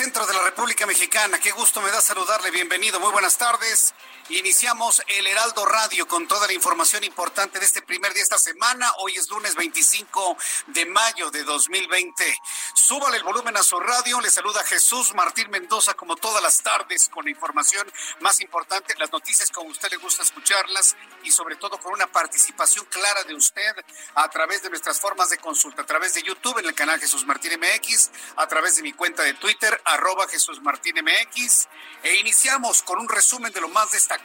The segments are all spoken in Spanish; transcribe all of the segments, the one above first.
Centro de la República Mexicana. Qué gusto me da saludarle. Bienvenido, muy buenas tardes. Iniciamos el Heraldo Radio con toda la información importante de este primer día de esta semana. Hoy es lunes 25 de mayo de 2020. Súbale el volumen a su radio. Le saluda Jesús Martín Mendoza como todas las tardes con la información más importante, las noticias como usted le gusta escucharlas y sobre todo con una participación clara de usted a través de nuestras formas de consulta, a través de YouTube en el canal Jesús Martín MX, a través de mi cuenta de Twitter, arroba Jesús Martín MX. E iniciamos con un resumen de lo más destacado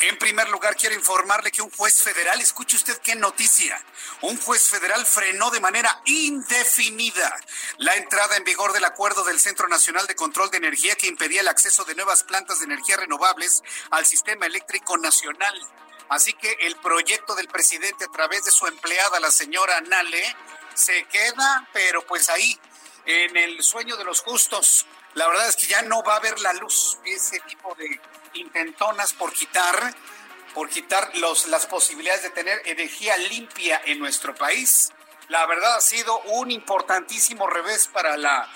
en primer lugar, quiero informarle que un juez federal, escuche usted qué noticia, un juez federal frenó de manera indefinida la entrada en vigor del acuerdo del Centro Nacional de Control de Energía que impedía el acceso de nuevas plantas de energía renovables al sistema eléctrico nacional. Así que el proyecto del presidente a través de su empleada, la señora Nale, se queda, pero pues ahí, en el sueño de los justos. La verdad es que ya no va a haber la luz, ese tipo de intentonas por quitar, por quitar los, las posibilidades de tener energía limpia en nuestro país. La verdad ha sido un importantísimo revés para la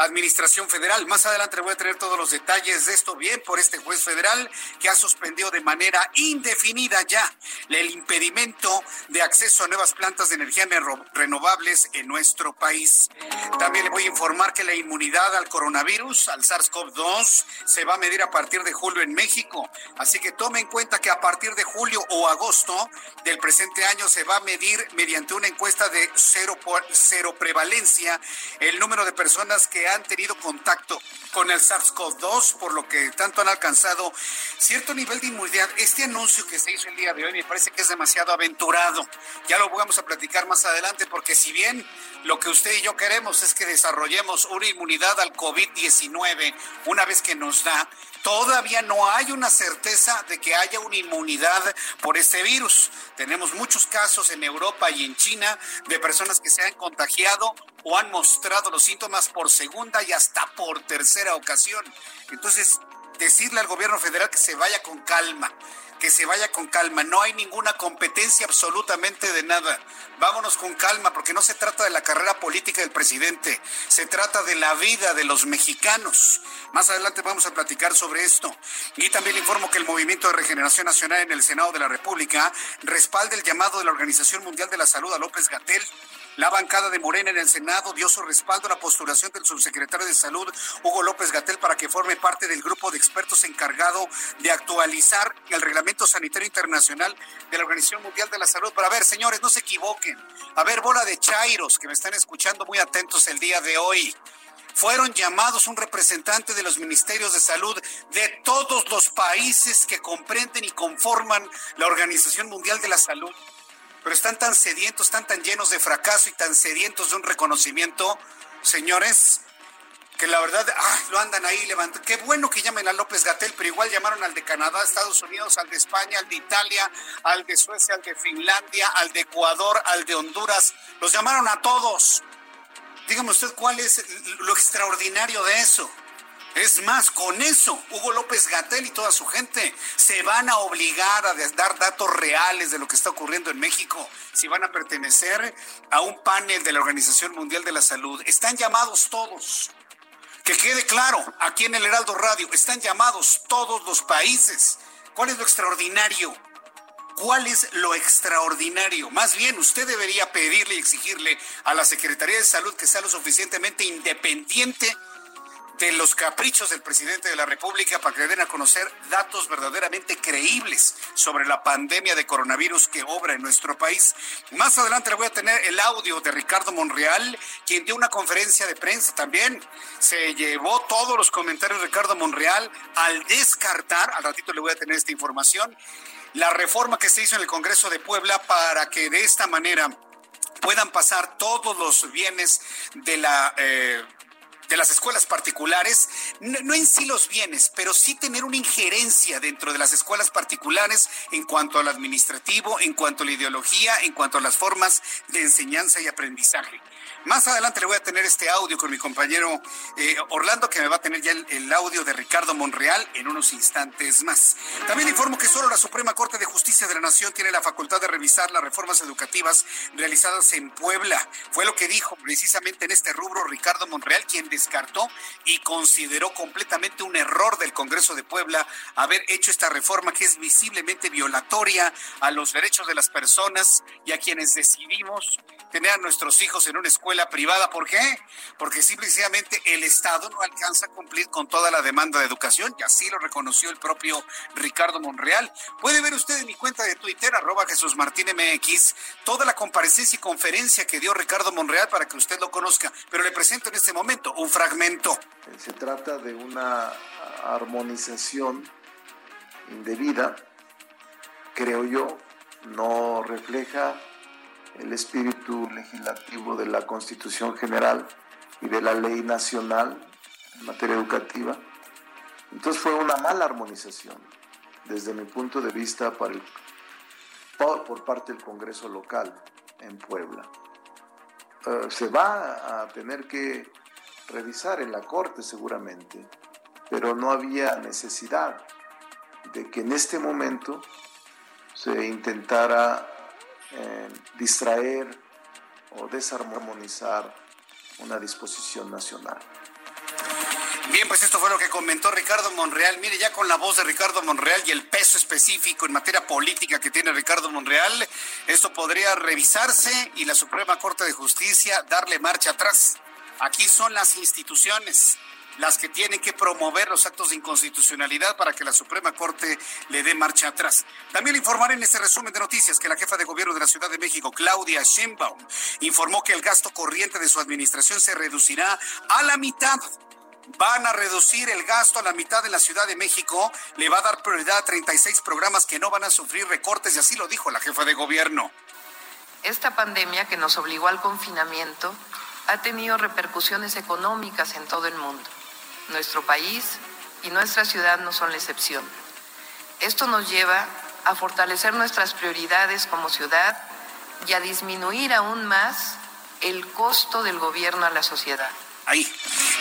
Administración Federal. Más adelante voy a tener todos los detalles de esto bien por este juez federal que ha suspendido de manera indefinida ya el impedimento de acceso a nuevas plantas de energía renovables en nuestro país. También le voy a informar que la inmunidad al coronavirus, al SARS-CoV-2, se va a medir a partir de julio en México. Así que tome en cuenta que a partir de julio o agosto del presente año se va a medir mediante una encuesta de cero, cero prevalencia el número de personas que han tenido contacto con el SARS-CoV-2, por lo que tanto han alcanzado cierto nivel de inmunidad. Este anuncio que se hizo el día de hoy me parece que es demasiado aventurado. Ya lo vamos a platicar más adelante, porque si bien lo que usted y yo queremos es que desarrollemos una inmunidad al COVID-19 una vez que nos da, todavía no hay una certeza de que haya una inmunidad por este virus. Tenemos muchos casos en Europa y en China de personas que se han contagiado o han mostrado los síntomas por segunda y hasta por tercera ocasión. Entonces, decirle al gobierno federal que se vaya con calma, que se vaya con calma. No hay ninguna competencia absolutamente de nada. Vámonos con calma, porque no se trata de la carrera política del presidente, se trata de la vida de los mexicanos. Más adelante vamos a platicar sobre esto. Y también le informo que el Movimiento de Regeneración Nacional en el Senado de la República respalda el llamado de la Organización Mundial de la Salud a López Gatel la bancada de Morena en el Senado dio su respaldo a la postulación del subsecretario de Salud, Hugo López Gatel, para que forme parte del grupo de expertos encargado de actualizar el reglamento sanitario internacional de la Organización Mundial de la Salud. Para ver, señores, no se equivoquen. A ver, bola de chairos que me están escuchando muy atentos el día de hoy fueron llamados un representante de los ministerios de salud de todos los países que comprenden y conforman la Organización Mundial de la Salud pero están tan sedientos, están tan llenos de fracaso y tan sedientos de un reconocimiento, señores, que la verdad, ah, lo andan ahí levantando. Qué bueno que llamen a López Gatel, pero igual llamaron al de Canadá, Estados Unidos, al de España, al de Italia, al de Suecia, al de Finlandia, al de Ecuador, al de Honduras. Los llamaron a todos. Dígame usted cuál es lo extraordinario de eso. Es más, con eso, Hugo López Gatel y toda su gente se van a obligar a dar datos reales de lo que está ocurriendo en México, si van a pertenecer a un panel de la Organización Mundial de la Salud. Están llamados todos. Que quede claro, aquí en el Heraldo Radio, están llamados todos los países. ¿Cuál es lo extraordinario? ¿Cuál es lo extraordinario? Más bien, usted debería pedirle y exigirle a la Secretaría de Salud que sea lo suficientemente independiente de los caprichos del presidente de la República para que den a conocer datos verdaderamente creíbles sobre la pandemia de coronavirus que obra en nuestro país. Más adelante le voy a tener el audio de Ricardo Monreal, quien dio una conferencia de prensa también. Se llevó todos los comentarios de Ricardo Monreal al descartar, al ratito le voy a tener esta información, la reforma que se hizo en el Congreso de Puebla para que de esta manera puedan pasar todos los bienes de la eh, de las escuelas particulares, no, en sí los bienes, pero sí tener una injerencia dentro de las escuelas particulares en cuanto al administrativo, en cuanto a la ideología, en cuanto a las formas de enseñanza y aprendizaje. Más adelante le voy a tener este audio con mi compañero eh, Orlando, que me va a tener ya el, audio de Ricardo Monreal en unos instantes más. También informo que solo la Suprema Corte de Justicia de la Nación tiene la facultad de revisar las reformas educativas realizadas en Puebla. Fue lo que dijo precisamente en este rubro Ricardo Monreal, quien descartó y consideró completamente un error del Congreso de Puebla haber hecho esta reforma que es visiblemente violatoria a los derechos de las personas y a quienes decidimos tener a nuestros hijos en una escuela privada. ¿Por qué? Porque simplemente el Estado no alcanza a cumplir con toda la demanda de educación y así lo reconoció el propio Ricardo Monreal. Puede ver usted en mi cuenta de Twitter, arroba Jesús Martín MX, toda la comparecencia y conferencia que dio Ricardo Monreal para que usted lo conozca. Pero le presento en este momento un fragmento. Se trata de una armonización indebida, creo yo, no refleja el espíritu legislativo de la Constitución General y de la ley nacional en materia educativa. Entonces fue una mala armonización desde mi punto de vista para por, parte del Congreso local en Puebla. Eh, se va a tener que revisar en la Corte seguramente, pero no había necesidad de que en este momento se intentara distraer o desarmonizar una disposición nacional. Bien, pues esto fue lo que comentó Ricardo Monreal. Mire, ya con la voz de Ricardo Monreal y el peso específico en materia política que tiene Ricardo Monreal, esto podría revisarse y la Suprema Corte de Justicia darle marcha atrás. Aquí son las instituciones las que tienen que promover los actos de inconstitucionalidad para que la Suprema Corte le dé marcha atrás. También le informaré en este resumen de noticias que la jefa de gobierno de la Ciudad de México, Claudia Sheinbaum, informó que el gasto corriente de su administración se reducirá a la mitad van a reducir el gasto a la mitad en la Ciudad de México, le va a dar prioridad a 36 programas que no van a sufrir recortes y así lo dijo la jefa de gobierno. Esta pandemia que nos obligó al confinamiento ha tenido repercusiones económicas en todo el mundo. Nuestro país y nuestra ciudad no son la excepción. Esto nos lleva a fortalecer nuestras prioridades como ciudad y a disminuir aún más el costo del gobierno a la sociedad. Ahí.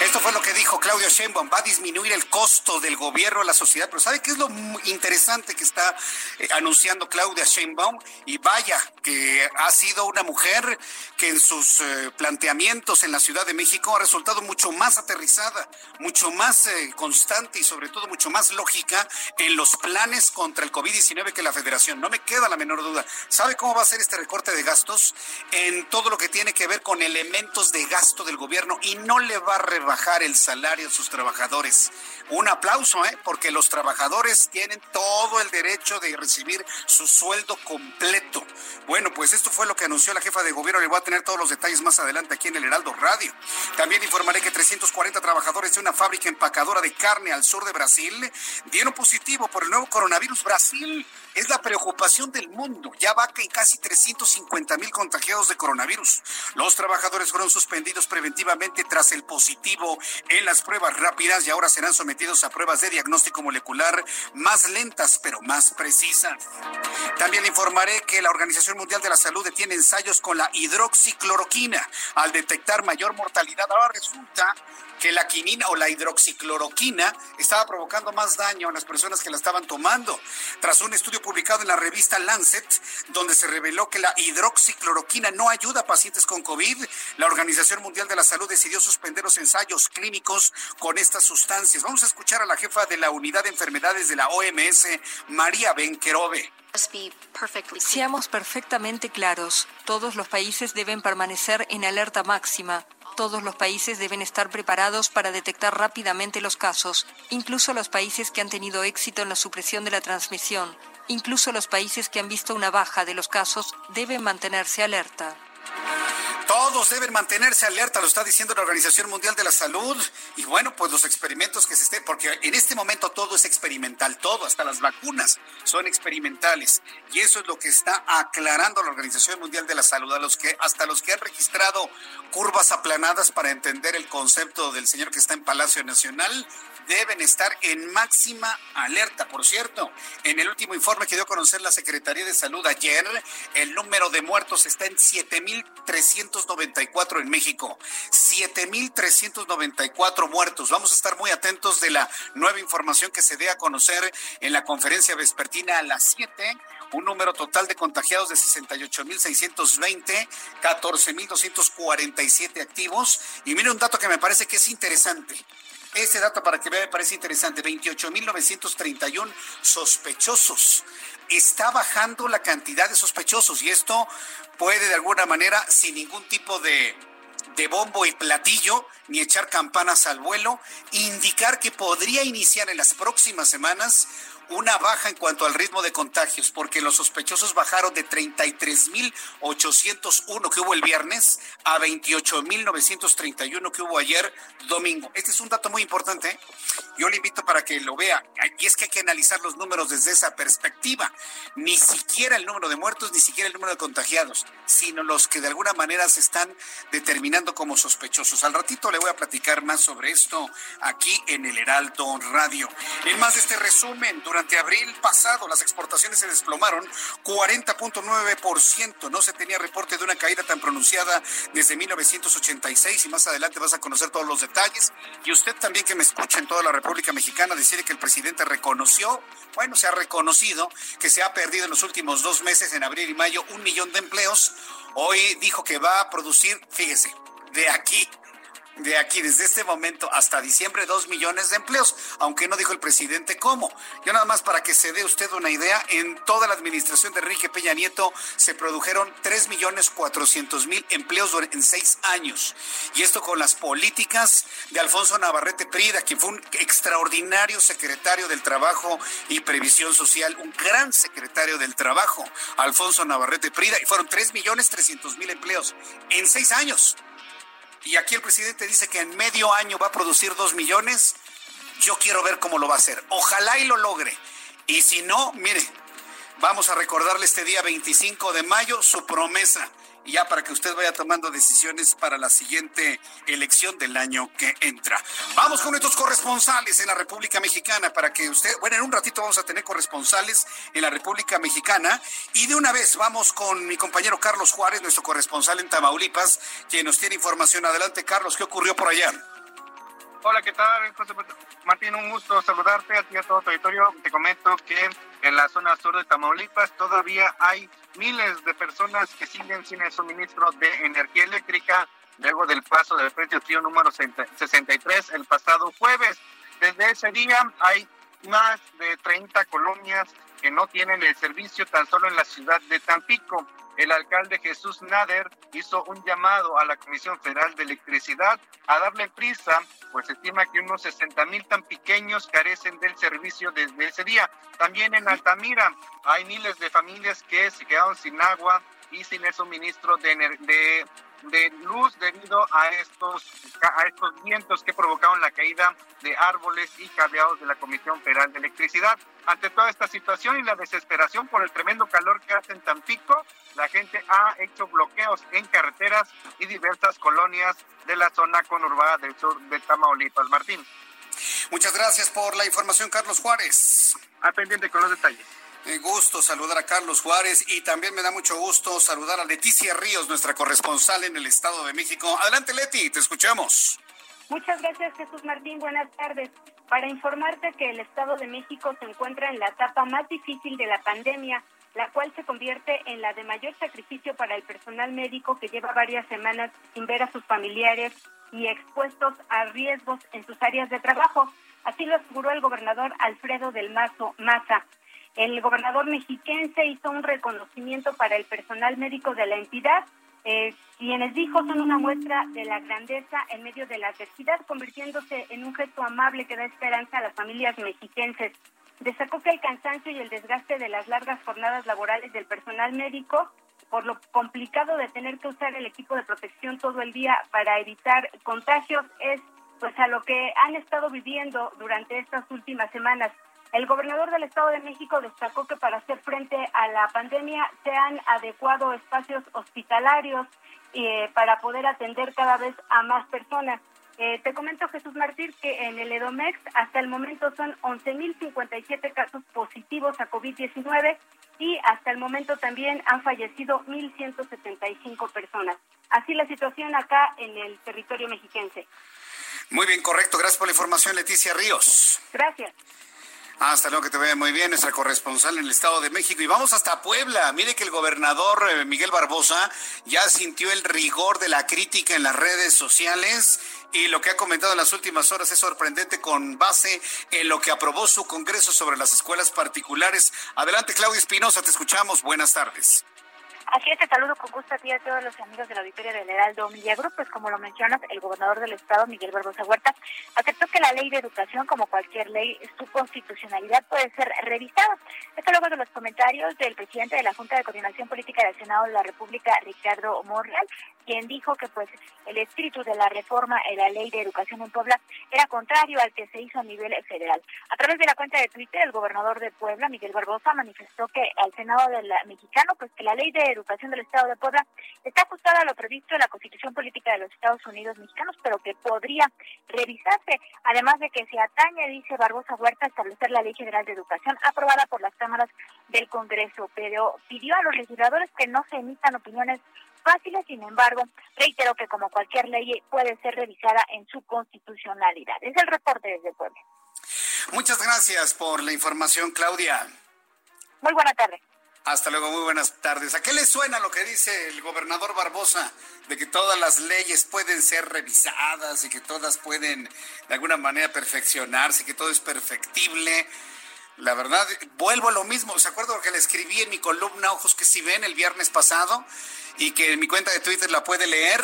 Esto fue lo que dijo Claudio Sheinbaum. Va a disminuir el costo del gobierno a la sociedad. Pero ¿sabe qué es lo interesante que está eh, anunciando Claudia Sheinbaum? Y vaya, que ha sido una mujer que en sus eh, planteamientos en la Ciudad de México ha resultado mucho más aterrizada, mucho más eh, constante y sobre todo mucho más lógica en los planes contra el COVID-19 que la federación. No me queda la menor duda. ¿Sabe cómo va a ser este recorte de gastos? En todo lo que tiene que ver con elementos de gasto del gobierno y no le va a rebajar el salario a sus trabajadores. Un aplauso, ¿eh? porque los trabajadores tienen todo el derecho de recibir su sueldo completo. Bueno, pues esto fue lo que anunció la jefa de gobierno. Le voy a tener todos los detalles más adelante aquí en el Heraldo Radio. También informaré que 340 trabajadores de una fábrica empacadora de carne al sur de Brasil dieron positivo por el nuevo coronavirus. Brasil es la preocupación del mundo. Ya va que casi 350 mil contagiados de coronavirus. Los trabajadores fueron suspendidos preventivamente tras el positivo en las pruebas rápidas y ahora serán sometidos a pruebas de diagnóstico molecular más lentas pero más precisas. También informaré que la Organización Mundial de la Salud detiene ensayos con la hidroxicloroquina al detectar mayor mortalidad. Ahora resulta que la quinina o la hidroxicloroquina estaba provocando más daño a las personas que la estaban tomando. Tras un estudio publicado en la revista Lancet, donde se reveló que la hidroxicloroquina no ayuda a pacientes con COVID, la Organización Mundial de la Salud decidió suspender los ensayos clínicos con estas sustancias. Vamos a escuchar a la jefa de la Unidad de Enfermedades de la OMS, María Benquerobe. Seamos perfectamente claros, todos los países deben permanecer en alerta máxima todos los países deben estar preparados para detectar rápidamente los casos, incluso los países que han tenido éxito en la supresión de la transmisión, incluso los países que han visto una baja de los casos deben mantenerse alerta. Todos deben mantenerse alerta, lo está diciendo la Organización Mundial de la Salud. Y bueno, pues los experimentos que se estén, porque en este momento todo es experimental, todo, hasta las vacunas son experimentales. Y eso es lo que está aclarando la Organización Mundial de la Salud, a los que, hasta los que han registrado curvas aplanadas para entender el concepto del señor que está en Palacio Nacional, deben estar en máxima alerta. Por cierto, en el último informe que dio a conocer la Secretaría de Salud ayer, el número de muertos está en 7.394 en México. 7.394 muertos. Vamos a estar muy atentos de la nueva información que se dé a conocer en la conferencia vespertina a las 7 un número total de contagiados de 68.620, 14.247 activos. Y mire un dato que me parece que es interesante. Este dato para que vea me parece interesante, 28.931 sospechosos. Está bajando la cantidad de sospechosos y esto puede de alguna manera, sin ningún tipo de, de bombo y platillo, ni echar campanas al vuelo, indicar que podría iniciar en las próximas semanas una baja en cuanto al ritmo de contagios, porque los sospechosos bajaron de 33.801 que hubo el viernes a 28.931 que hubo ayer domingo. Este es un dato muy importante. Yo le invito para que lo vea. Y es que hay que analizar los números desde esa perspectiva. Ni siquiera el número de muertos, ni siquiera el número de contagiados, sino los que de alguna manera se están determinando como sospechosos. Al ratito le voy a platicar más sobre esto aquí en el Heraldo Radio. En más de este resumen, durante durante abril pasado las exportaciones se desplomaron 40.9%. No se tenía reporte de una caída tan pronunciada desde 1986 y más adelante vas a conocer todos los detalles. Y usted también que me escucha en toda la República Mexicana decir que el presidente reconoció, bueno, se ha reconocido que se ha perdido en los últimos dos meses, en abril y mayo, un millón de empleos. Hoy dijo que va a producir, fíjese, de aquí de aquí, desde este momento hasta diciembre, dos millones de empleos, aunque no dijo el presidente cómo. Yo nada más para que se dé usted una idea, en toda la administración de Enrique Peña Nieto se produjeron tres millones cuatrocientos mil empleos en seis años. Y esto con las políticas de Alfonso Navarrete Prida, quien fue un extraordinario secretario del Trabajo y Previsión Social, un gran secretario del Trabajo, Alfonso Navarrete Prida, y fueron tres millones trescientos mil empleos en seis años. Y aquí el presidente dice que en medio año va a producir dos millones. Yo quiero ver cómo lo va a hacer. Ojalá y lo logre. Y si no, mire, vamos a recordarle este día 25 de mayo su promesa ya para que usted vaya tomando decisiones para la siguiente elección del año que entra. Vamos con nuestros corresponsales en la República Mexicana para que usted, bueno, en un ratito vamos a tener corresponsales en la República Mexicana y de una vez vamos con mi compañero Carlos Juárez, nuestro corresponsal en Tamaulipas, quien nos tiene información. Adelante, Carlos, ¿qué ocurrió por allá? Hola, ¿qué tal? Martín, un gusto saludarte a ti y a todo tu auditorio. Te comento que en la zona sur de Tamaulipas todavía hay miles de personas que siguen sin el suministro de energía eléctrica luego del paso del precio frío número 63 el pasado jueves. Desde ese día hay más de 30 colonias que no tienen el servicio tan solo en la ciudad de Tampico el alcalde Jesús Nader hizo un llamado a la Comisión Federal de Electricidad a darle prisa, pues se estima que unos 60 mil tan pequeños carecen del servicio desde ese día. También en Altamira hay miles de familias que se quedaron sin agua y sin el suministro de, de de luz debido a estos, a estos vientos que provocaron la caída de árboles y cableados de la Comisión Federal de Electricidad. Ante toda esta situación y la desesperación por el tremendo calor que hace en Tampico, la gente ha hecho bloqueos en carreteras y diversas colonias de la zona conurbada del sur de Tamaulipas. Martín. Muchas gracias por la información, Carlos Juárez. A pendiente con los detalles. Me gusto saludar a Carlos Juárez y también me da mucho gusto saludar a Leticia Ríos, nuestra corresponsal en el Estado de México. Adelante, Leti, te escuchamos. Muchas gracias, Jesús Martín. Buenas tardes. Para informarte que el Estado de México se encuentra en la etapa más difícil de la pandemia, la cual se convierte en la de mayor sacrificio para el personal médico que lleva varias semanas sin ver a sus familiares y expuestos a riesgos en sus áreas de trabajo. Así lo aseguró el gobernador Alfredo del Mazo Maza. El gobernador mexiquense hizo un reconocimiento para el personal médico de la entidad, eh, quienes dijo son una muestra de la grandeza en medio de la adversidad, convirtiéndose en un gesto amable que da esperanza a las familias mexiquenses. Destacó que el cansancio y el desgaste de las largas jornadas laborales del personal médico por lo complicado de tener que usar el equipo de protección todo el día para evitar contagios es pues a lo que han estado viviendo durante estas últimas semanas. El gobernador del Estado de México destacó que para hacer frente a la pandemia se han adecuado espacios hospitalarios eh, para poder atender cada vez a más personas. Eh, te comento, Jesús Martín, que en el EDOMEX hasta el momento son 11.057 casos positivos a COVID-19 y hasta el momento también han fallecido 1.175 personas. Así la situación acá en el territorio mexiquense. Muy bien, correcto. Gracias por la información, Leticia Ríos. Gracias. Hasta luego, que te vea muy bien, nuestra corresponsal en el Estado de México. Y vamos hasta Puebla. Mire que el gobernador eh, Miguel Barbosa ya sintió el rigor de la crítica en las redes sociales y lo que ha comentado en las últimas horas es sorprendente con base en lo que aprobó su Congreso sobre las escuelas particulares. Adelante, Claudia Espinosa, te escuchamos. Buenas tardes. Así es, te saludo con gusto a ti y a todos los amigos de la auditoría del Heraldo Media Group. Pues como lo mencionas, el gobernador del estado, Miguel Barbosa Huerta, aceptó que la ley de educación, como cualquier ley, su constitucionalidad puede ser revisada. Esto luego de los comentarios del presidente de la Junta de Coordinación Política del Senado de la República, Ricardo Monreal, quien dijo que pues el espíritu de la reforma en la ley de educación en Puebla era contrario al que se hizo a nivel federal. A través de la cuenta de Twitter, el gobernador de Puebla, Miguel Barbosa, manifestó que al Senado del mexicano, pues que la ley de educación del Estado de Puebla está ajustada a lo previsto en la Constitución Política de los Estados Unidos mexicanos, pero que podría revisarse, además de que se atañe, dice Barbosa Huerta, a establecer la Ley General de Educación aprobada por las cámaras del Congreso, pero pidió a los legisladores que no se emitan opiniones fáciles, sin embargo, reitero que como cualquier ley puede ser revisada en su constitucionalidad. Es el reporte desde Puebla. Muchas gracias por la información, Claudia. Muy buena tarde. Hasta luego, muy buenas tardes. ¿A qué le suena lo que dice el gobernador Barbosa de que todas las leyes pueden ser revisadas y que todas pueden de alguna manera perfeccionarse, que todo es perfectible? La verdad, vuelvo a lo mismo. ¿Se acuerdan lo que le escribí en mi columna Ojos que si ven el viernes pasado? Y que en mi cuenta de Twitter la puede leer.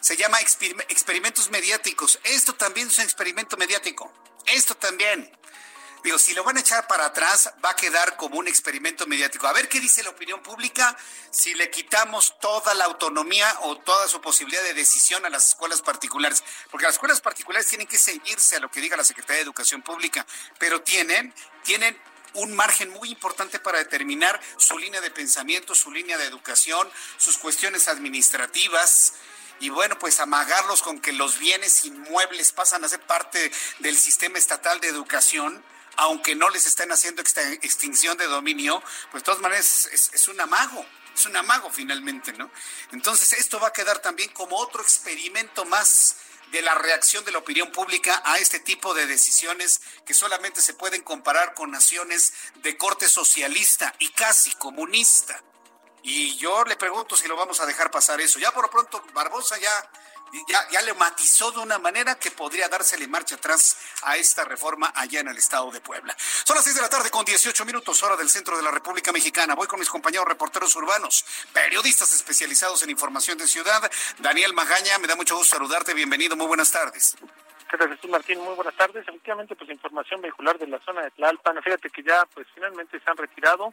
Se llama experimentos mediáticos. Esto también es un experimento mediático. Esto también. Digo, si lo van a echar para atrás, va a quedar como un experimento mediático. A ver qué dice la opinión pública si le quitamos toda la autonomía o toda su posibilidad de decisión a las escuelas particulares. Porque las escuelas particulares tienen que seguirse a lo que diga la Secretaría de Educación Pública, pero tienen, tienen un margen muy importante para determinar su línea de pensamiento, su línea de educación, sus cuestiones administrativas y bueno, pues amagarlos con que los bienes inmuebles pasan a ser parte del sistema estatal de educación aunque no les estén haciendo extinción de dominio, pues de todas maneras es, un amago es un amago finalmente, ¿no? Entonces esto va a quedar también como otro experimento más de la reacción de la opinión pública a este tipo de decisiones que solamente se pueden comparar con naciones de corte socialista y casi comunista. Y yo le pregunto si lo vamos a dejar pasar eso. Ya por lo pronto Barbosa ya ya, ya le matizó de una manera que podría dársele marcha atrás a esta reforma allá en el estado de Puebla. Son las 6 de la tarde con 18 minutos, hora del centro de la República Mexicana. Voy con mis compañeros reporteros urbanos, periodistas especializados en información de ciudad. Daniel Magaña, me da mucho gusto saludarte. Bienvenido, muy buenas tardes. ¿Qué tal, Jesús Martín? Muy buenas tardes. Efectivamente, pues información vehicular de la zona de Tlalpan. Fíjate que ya, pues finalmente se han retirado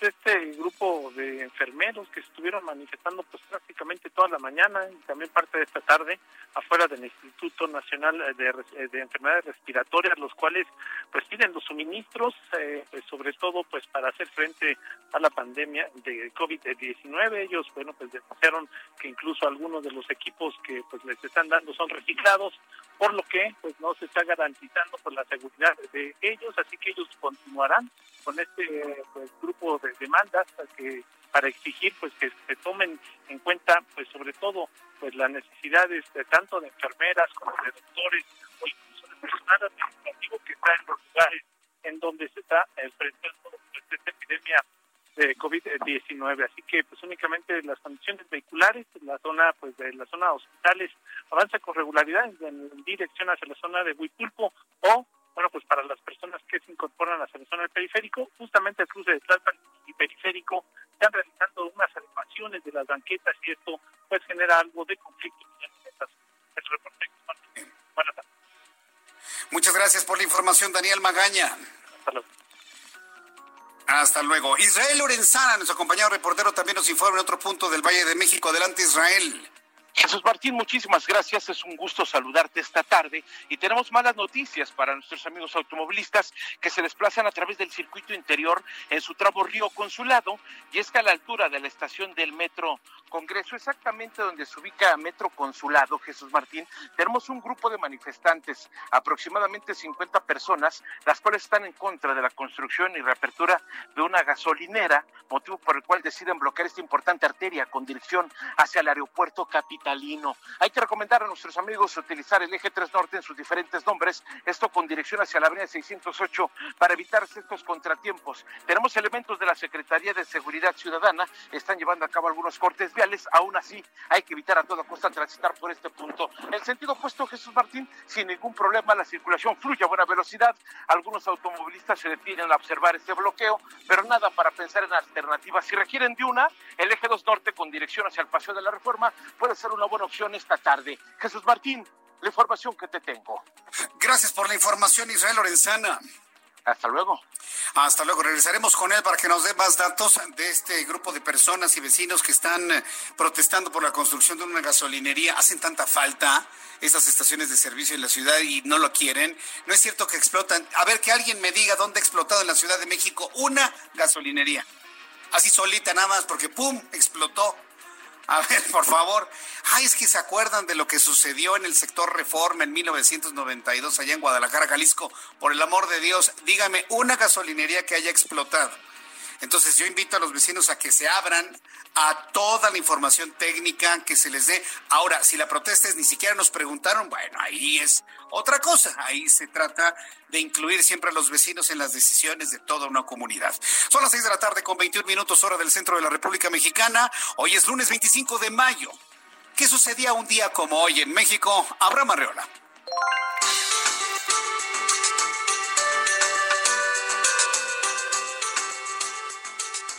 este grupo de enfermeros que estuvieron manifestando pues prácticamente toda la mañana y también parte de esta tarde afuera del Instituto Nacional de, de Enfermedades Respiratorias, los cuales pues piden los suministros, eh, pues, sobre todo pues para hacer frente a la pandemia de COVID-19. Ellos, bueno, pues denunciaron que incluso algunos de los equipos que pues les están dando son reciclados, por lo que pues no se está garantizando por pues, la seguridad de ellos, así que ellos continuarán con este pues, grupo de demandas que para exigir pues que se tomen en cuenta pues sobre todo pues las necesidades de tanto de enfermeras como de doctores o incluso de personal administrativo que está en los lugares en donde se está enfrentando pues, esta epidemia de COVID-19. Así que pues únicamente las condiciones vehiculares, la zona pues de la zona hospitales avanza con regularidad en dirección hacia la zona de Huipulco o bueno, pues para las personas que se incorporan a la zona del periférico, justamente el cruce de Tlalpan y periférico están realizando unas adecuaciones de las banquetas y esto pues genera algo de conflicto. El reporte. Buenas tardes. Muchas gracias por la información, Daniel Magaña. Hasta luego. Hasta luego. Israel Lorenzana, nuestro compañero reportero, también nos informa en otro punto del Valle de México. Adelante, Israel. Jesús Martín, muchísimas gracias. Es un gusto saludarte esta tarde y tenemos malas noticias para nuestros amigos automovilistas que se desplazan a través del circuito interior en su tramo Río Consulado y es que a la altura de la estación del Metro Congreso, exactamente donde se ubica Metro Consulado, Jesús Martín, tenemos un grupo de manifestantes, aproximadamente 50 personas, las cuales están en contra de la construcción y reapertura de una gasolinera, motivo por el cual deciden bloquear esta importante arteria con dirección hacia el aeropuerto capitalino. Hay que recomendar a nuestros amigos utilizar el eje 3 Norte en sus diferentes nombres, esto con dirección hacia la avenida 608 para evitar estos contratiempos. Tenemos elementos de la Secretaría de Seguridad Ciudadana, están llevando a cabo algunos cortes aún así hay que evitar a toda costa transitar por este punto. En sentido opuesto, Jesús Martín, sin ningún problema, la circulación fluye a buena velocidad. Algunos automovilistas se detienen a observar este bloqueo, pero nada para pensar en alternativas. Si requieren de una, el eje 2 norte con dirección hacia el Paseo de la Reforma puede ser una buena opción esta tarde. Jesús Martín, la información que te tengo. Gracias por la información, Israel Lorenzana. Hasta luego. Hasta luego. Regresaremos con él para que nos dé más datos de este grupo de personas y vecinos que están eh, protestando por la construcción de una gasolinería. Hacen tanta falta estas estaciones de servicio en la ciudad y no lo quieren. No es cierto que explotan. A ver, que alguien me diga dónde ha explotado en la Ciudad de México una gasolinería. Así solita nada más porque ¡pum! explotó a ver, por favor. Ay, es que se acuerdan de lo que sucedió en el sector Reforma en 1992 allá en Guadalajara, Jalisco. Por el amor de Dios, dígame una gasolinería que haya explotado. Entonces yo invito a los vecinos a que se abran a toda la información técnica que se les dé. Ahora, si la protesta es ni siquiera nos preguntaron, bueno, ahí es otra cosa. Ahí se trata de incluir siempre a los vecinos en las decisiones de toda una comunidad. Son las seis de la tarde con 21 minutos hora del centro de la República Mexicana. Hoy es lunes 25 de mayo. ¿Qué sucedía un día como hoy en México? Abraham Arreola.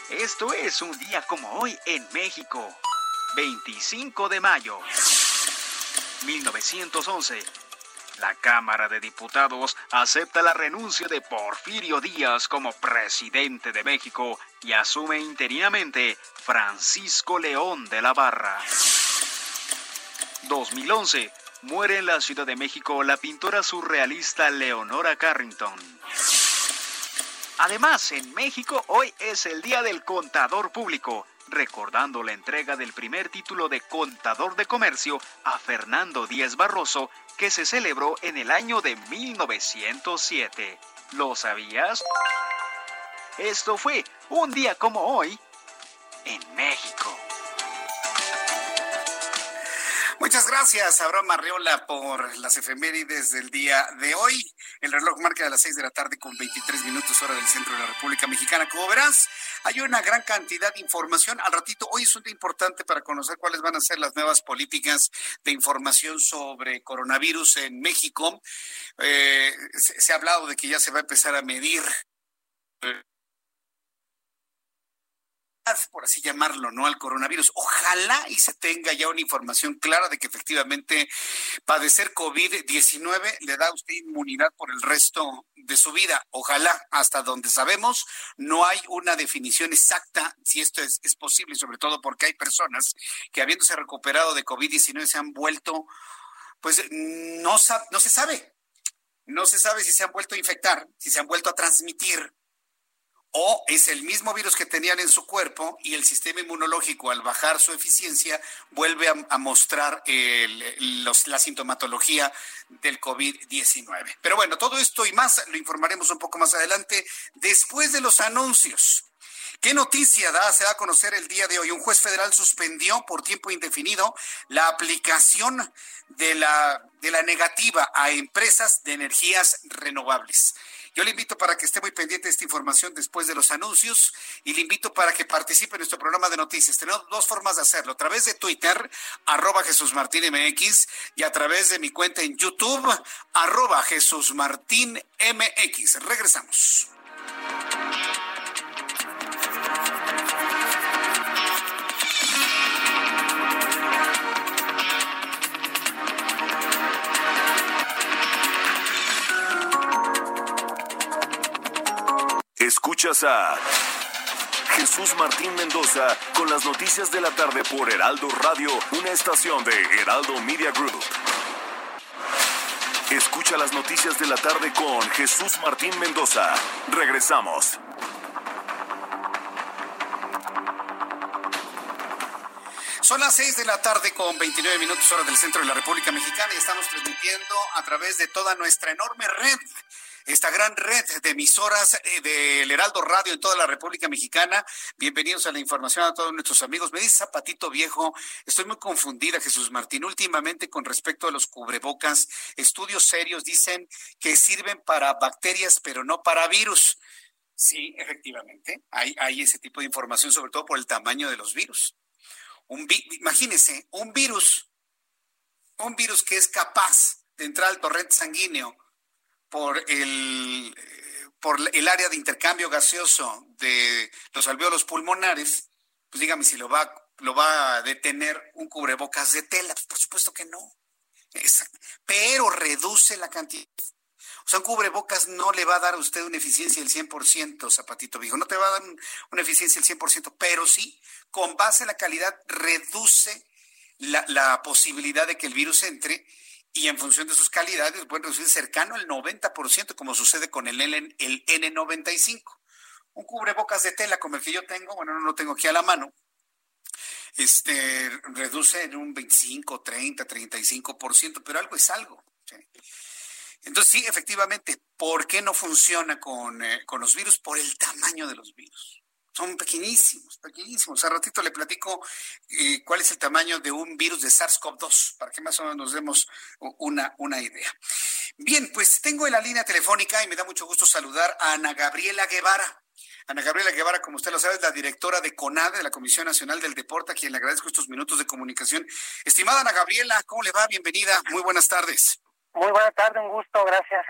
Esto es un día como hoy en México. 25 de mayo. 1911. La Cámara de Diputados acepta la renuncia de Porfirio Díaz como presidente de México y asume interinamente Francisco León de la Barra. 2011. Muere en la Ciudad de México la pintora surrealista Leonora Carrington. Además, en México hoy es el Día del Contador Público, recordando la entrega del primer título de Contador de Comercio a Fernando Díez Barroso, que se celebró en el año de 1907. ¿Lo sabías? Esto fue un día como hoy en México. Muchas gracias, Abraham Arreola, por las efemérides del día de hoy. El reloj marca a las 6 de la tarde con 23 minutos hora del centro de la República Mexicana. Como verás, hay una gran cantidad de información. Al ratito, hoy es un día importante para conocer cuáles van a ser las nuevas políticas de información sobre coronavirus en México. Eh, se ha hablado de que ya se va a empezar a medir por así llamarlo, ¿no? Al coronavirus. Ojalá y se tenga ya una información clara de que efectivamente padecer COVID-19 le da a usted inmunidad por el resto de su vida. Ojalá, hasta donde sabemos, no hay una definición exacta si esto es, es posible, sobre todo porque hay personas que habiéndose recuperado de COVID-19 se han vuelto, pues no, no se sabe. No se sabe si se han vuelto a infectar, si se han vuelto a transmitir o es el mismo virus que tenían en su cuerpo y el sistema inmunológico al bajar su eficiencia vuelve a, mostrar la sintomatología del COVID-19. Pero bueno, todo esto y más lo informaremos un poco más adelante después de los anuncios. ¿Qué noticia da? Se da a conocer el día de hoy. Un juez federal suspendió por tiempo indefinido la aplicación de la, de la negativa a empresas de energías renovables. Yo le invito para que esté muy pendiente de esta información después de los anuncios y le invito para que participe en nuestro programa de noticias. Tenemos dos formas de hacerlo, a través de Twitter, arroba Jesús Martín MX, y a través de mi cuenta en YouTube, arroba Jesús Martín MX. Regresamos. Escuchas a Jesús Martín Mendoza con las noticias de la tarde por Heraldo Radio, una estación de Heraldo Media Group. Escucha las noticias de la tarde con Jesús Martín Mendoza. Regresamos. Son las seis de la tarde con 29 minutos hora del centro de la República Mexicana y estamos transmitiendo a través de toda nuestra enorme red esta gran red de emisoras eh, del Heraldo Radio en toda la República Mexicana. Bienvenidos a la información a todos nuestros amigos. Me dice Zapatito Viejo, estoy muy confundida, Jesús Martín. Últimamente, con respecto a los cubrebocas, estudios serios dicen que sirven para bacterias, pero no para virus. Sí, efectivamente, hay, hay ese tipo de información, sobre todo por el tamaño de los virus. Un imagínese, un virus, un virus que es capaz de entrar al torrente sanguíneo por el, por el área de intercambio gaseoso de los alveolos pulmonares, pues dígame si lo va, lo va a detener un cubrebocas de tela. Pues por supuesto que no. Pero reduce la cantidad. O sea, un cubrebocas no le va a dar a usted una eficiencia del 100%, Zapatito Viejo. No te va a dar una eficiencia del 100%, pero sí, con base en la calidad, reduce la, la posibilidad de que el virus entre y en función de sus calidades puede reducir cercano al 90%, como sucede con el, N, el N95. Un cubrebocas de tela como el que yo tengo, bueno, no lo tengo aquí a la mano, este, reduce en un 25, 30, 35%, pero algo es algo. Entonces, sí, efectivamente, ¿por qué no funciona con, eh, con los virus? Por el tamaño de los virus son pequeñísimos, pequeñísimos. A ratito le platico eh, cuál es el tamaño de un virus de SARS-CoV-2, para que más o menos nos demos una, una idea. Bien, pues tengo en la línea telefónica y me da mucho gusto saludar a Ana Gabriela Guevara. Ana Gabriela Guevara, como usted lo sabe, es la directora de CONADE, de la Comisión Nacional del Deporte, a quien le agradezco estos minutos de comunicación. Estimada Ana Gabriela, ¿cómo le va? Bienvenida. Muy buenas tardes. Muy buenas tardes, un gusto, gracias.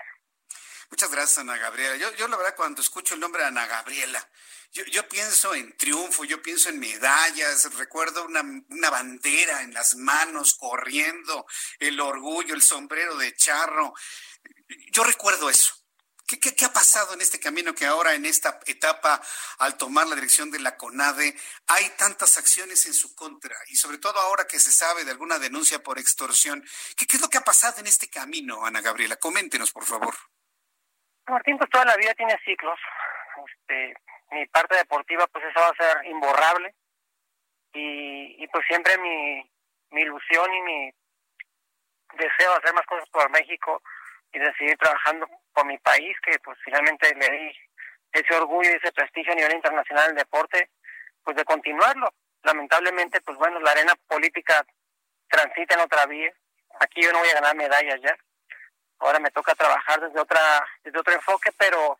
Muchas gracias, Ana Gabriela. Yo, yo la verdad, cuando escucho el nombre de Ana Gabriela, yo, pienso en triunfo, yo pienso en medallas, recuerdo una, una, bandera en las manos corriendo, el orgullo, el sombrero de charro. Yo recuerdo eso. ¿Qué, qué, qué ha pasado en este camino que ahora en esta etapa, al tomar la dirección de la CONADE, hay tantas acciones en su contra? Y sobre todo ahora que se sabe de alguna denuncia por extorsión. ¿Qué, qué es lo que ha pasado en este camino, Ana Gabriela? Coméntenos, por favor. Martín, pues toda la vida tiene ciclos. Este, mi parte deportiva pues esa va a ser imborrable. Y, y pues siempre mi, mi ilusión y mi deseo de hacer más cosas por México y de seguir trabajando por mi país que pues finalmente le di ese orgullo y ese prestigio a nivel internacional del deporte pues de continuarlo. Lamentablemente pues bueno la arena política transita en otra vía. Aquí yo no voy a ganar medallas ya. Ahora me toca trabajar desde otra desde otro enfoque pero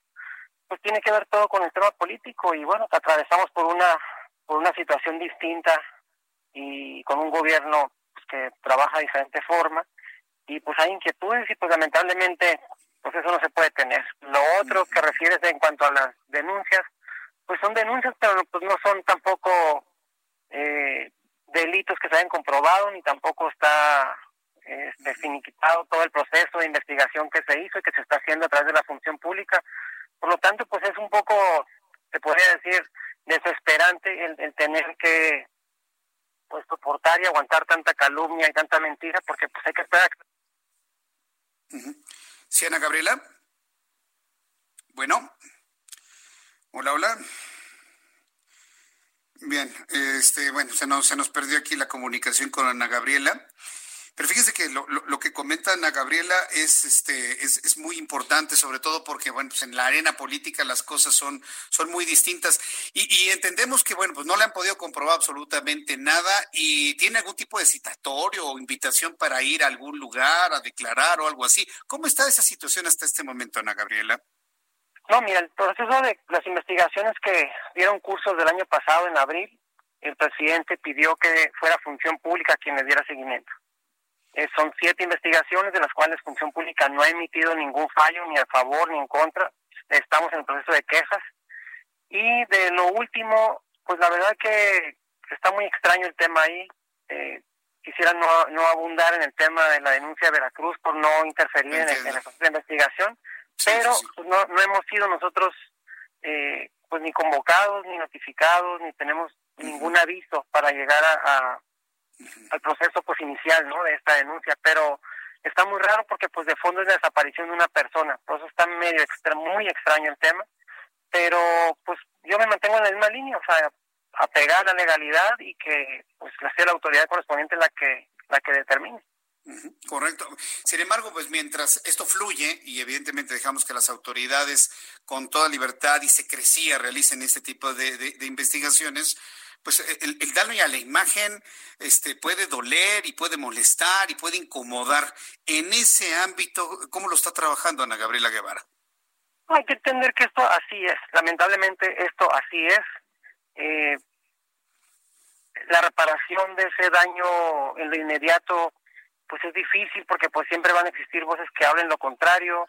pues tiene que ver todo con el tema político y bueno, atravesamos por una por una situación distinta y con un gobierno pues, que trabaja de diferente forma y pues hay inquietudes y pues lamentablemente pues eso no se puede tener. Lo otro que refieres en cuanto a las denuncias, pues son denuncias pero pues no son tampoco eh, delitos que se hayan comprobado ni tampoco está este, finiquitado todo el proceso de investigación que se hizo y que se está haciendo a través de la función pública. Por lo tanto, pues es un poco, se podría decir, desesperante el, tener que pues soportar y aguantar tanta calumnia y tanta mentira, porque pues hay que esperar. Siena Gabriela. Bueno. Hola, hola. Bien, este, bueno, se nos, se nos perdió aquí la comunicación con Ana Gabriela. Pero fíjese que lo, lo, que comenta Ana Gabriela es, este, es, es, muy importante, sobre todo porque, bueno, pues en la arena política las cosas son, son muy distintas y, y, entendemos que, bueno, pues no le han podido comprobar absolutamente nada y tiene algún tipo de citatorio o invitación para ir a algún lugar a declarar o algo así. ¿Cómo está esa situación hasta este momento, Ana Gabriela? No, mira, el proceso de las investigaciones que dieron cursos del año pasado, en abril, el presidente pidió que fuera función pública quien le diera seguimiento. Eh, son siete investigaciones de las cuales Función Pública no ha emitido ningún fallo ni a favor ni en contra. Estamos en el proceso de quejas. Y de lo último, pues la verdad que está muy extraño el tema ahí. Eh, quisiera no, no abundar en el tema de la denuncia de Veracruz por no interferir en el, proceso de investigación, pero pues, no, no hemos sido nosotros eh, pues ni convocados, ni notificados, ni tenemos ningún aviso para llegar a, al proceso pues inicial no de esta denuncia pero está muy raro porque pues de fondo es la desaparición de una persona. Por eso está medio extra, muy extraño el tema pero pues yo me mantengo en la misma línea o sea apegar a la legalidad y que pues sea la autoridad correspondiente la que la que determine. Correcto. Sin embargo, pues mientras esto fluye y evidentemente dejamos que las autoridades con toda libertad y secrecía realicen este tipo de, de investigaciones, pues el, el, daño a la imagen este, puede doler y puede molestar y puede incomodar. En ese ámbito, ¿cómo lo está trabajando Ana Gabriela Guevara? Hay que entender que esto así es. Lamentablemente esto así es. Eh, la reparación de ese daño en lo inmediato pues es difícil porque pues siempre van a existir voces que hablen lo contrario.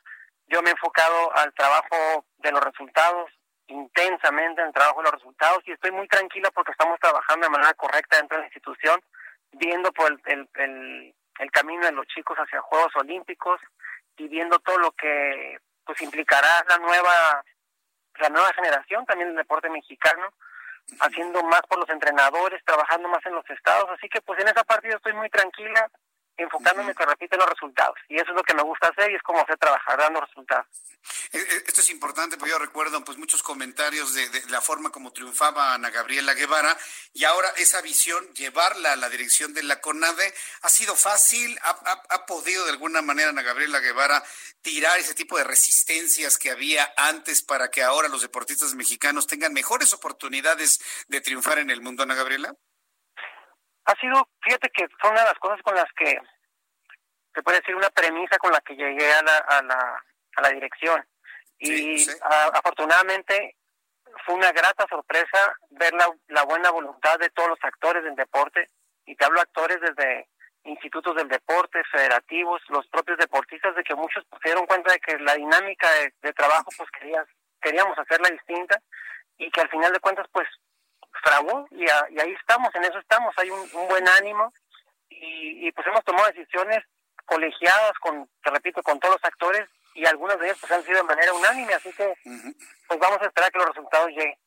Yo me he enfocado al trabajo de los resultados, intensamente en el trabajo de los resultados y estoy muy tranquila porque estamos trabajando de manera correcta dentro de la institución, viendo por el, el, el, camino de los chicos hacia Juegos Olímpicos y viendo todo lo que pues implicará la nueva la nueva generación también del deporte mexicano haciendo más por los entrenadores trabajando más en los estados. Así que pues en esa partida estoy muy tranquila enfocándome, que repite los resultados. Y eso es lo que me gusta hacer y es como hacer trabajar, dando resultados. Eh, eh, esto es importante, porque yo recuerdo pues muchos comentarios de, la forma como triunfaba Ana Gabriela Guevara y ahora esa visión, llevarla a la dirección de la CONADE, ha sido fácil, ha, ha podido de alguna manera Ana Gabriela Guevara tirar ese tipo de resistencias que había antes para que ahora los deportistas mexicanos tengan mejores oportunidades de triunfar en el mundo, Ana Gabriela? Ha sido, fíjate que son una de las cosas con las que, se puede decir, una premisa con la que llegué a la, a la, a la dirección. Y afortunadamente fue una grata sorpresa ver la, la buena voluntad de todos los actores del deporte, y te hablo actores desde institutos del deporte, federativos, los propios deportistas, de que muchos se dieron cuenta de que la dinámica de, trabajo, pues querías, queríamos hacerla distinta, y que al final de cuentas, pues fraguó y, y, ahí estamos, en eso estamos, hay un, buen ánimo y, y, pues hemos tomado decisiones colegiadas con, te repito, con todos los actores y algunas de ellas pues han sido de manera unánime, así que pues vamos a esperar que los resultados lleguen.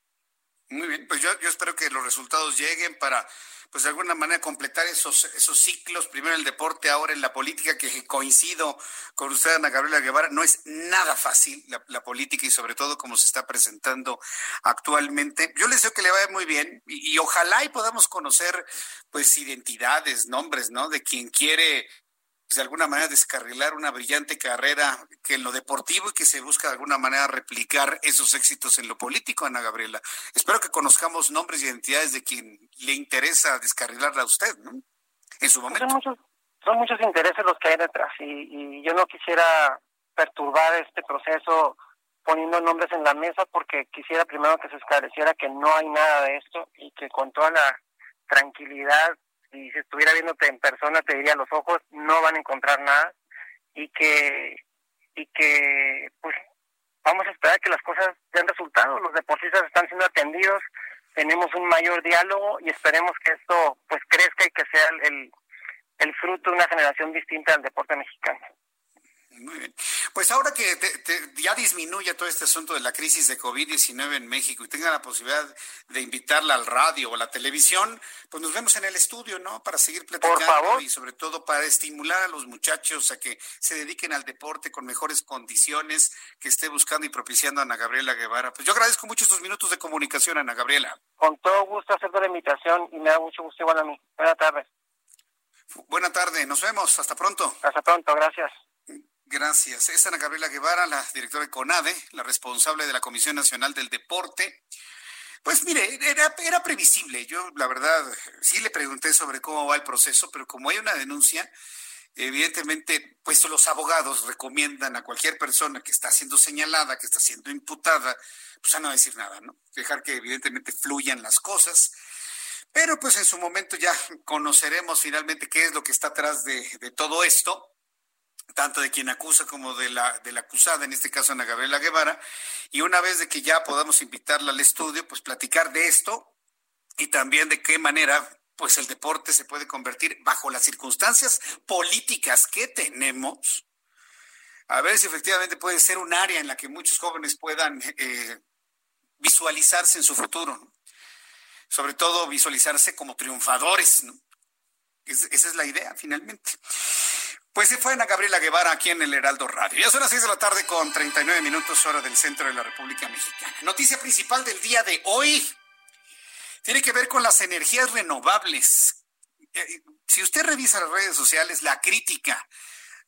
Muy bien, pues yo, yo espero que los resultados lleguen para pues de alguna manera completar esos, esos ciclos, primero el deporte, ahora en la política, que coincido con usted, Ana Gabriela Guevara, no es nada fácil la, política y sobre todo como se está presentando actualmente. Yo les deseo que le vaya muy bien y, y ojalá y podamos conocer pues identidades, nombres, ¿no? De quien quiere de alguna manera descarrilar una brillante carrera que en lo deportivo y que se busca de alguna manera replicar esos éxitos en lo político, Ana Gabriela. Espero que conozcamos nombres y identidades de quien le interesa descarrilarla a usted, ¿no? En su momento. Son muchos, son muchos intereses los que hay detrás y, y yo no quisiera perturbar este proceso poniendo nombres en la mesa porque quisiera primero que se esclareciera que no hay nada de esto y que con toda la tranquilidad y si estuviera viéndote en persona te diría los ojos, no van a encontrar nada y que, y que pues vamos a esperar que las cosas den resultado, los deportistas están siendo atendidos, tenemos un mayor diálogo y esperemos que esto pues crezca y que sea el, el fruto de una generación distinta del deporte mexicano. Muy bien. Pues ahora que ya disminuye todo este asunto de la crisis de COVID-19 en México y tenga la posibilidad de invitarla al radio o a la televisión, pues nos vemos en el estudio, ¿no? Para seguir platicando y sobre todo para estimular a los muchachos a que se dediquen al deporte con mejores condiciones que esté buscando y propiciando a Ana Gabriela Guevara. Pues yo agradezco mucho estos minutos de comunicación, Ana Gabriela. Con todo gusto hacer la invitación y me da mucho gusto igual a mí. Buenas tardes. Buena tarde, nos vemos, hasta pronto. Hasta pronto, gracias. Gracias. Es Ana Gabriela Guevara, la directora de CONADE, la responsable de la Comisión Nacional del Deporte. Pues mire, era, previsible. Yo, la verdad, sí le pregunté sobre cómo va el proceso, pero como hay una denuncia, evidentemente, pues los abogados recomiendan a cualquier persona que está siendo señalada, que está siendo imputada, pues a no decir nada, ¿no? Dejar que evidentemente fluyan las cosas. Pero pues en su momento ya conoceremos finalmente qué es lo que está atrás de todo esto tanto de quien acusa como de la, de la acusada, en este caso Ana Gabriela Guevara, y una vez de que ya podamos invitarla al estudio, pues platicar de esto y también de qué manera pues el deporte se puede convertir bajo las circunstancias políticas que tenemos, a ver si efectivamente puede ser un área en la que muchos jóvenes puedan eh, visualizarse en su futuro, sobre todo visualizarse como triunfadores, ¿no? esa es la idea finalmente. Pues se fue Ana Gabriela Guevara aquí en el Heraldo Radio. Ya son las 6 de la tarde con 39 minutos hora del centro de la República Mexicana. Noticia principal del día de hoy tiene que ver con las energías renovables. Eh, si usted revisa las redes sociales, la crítica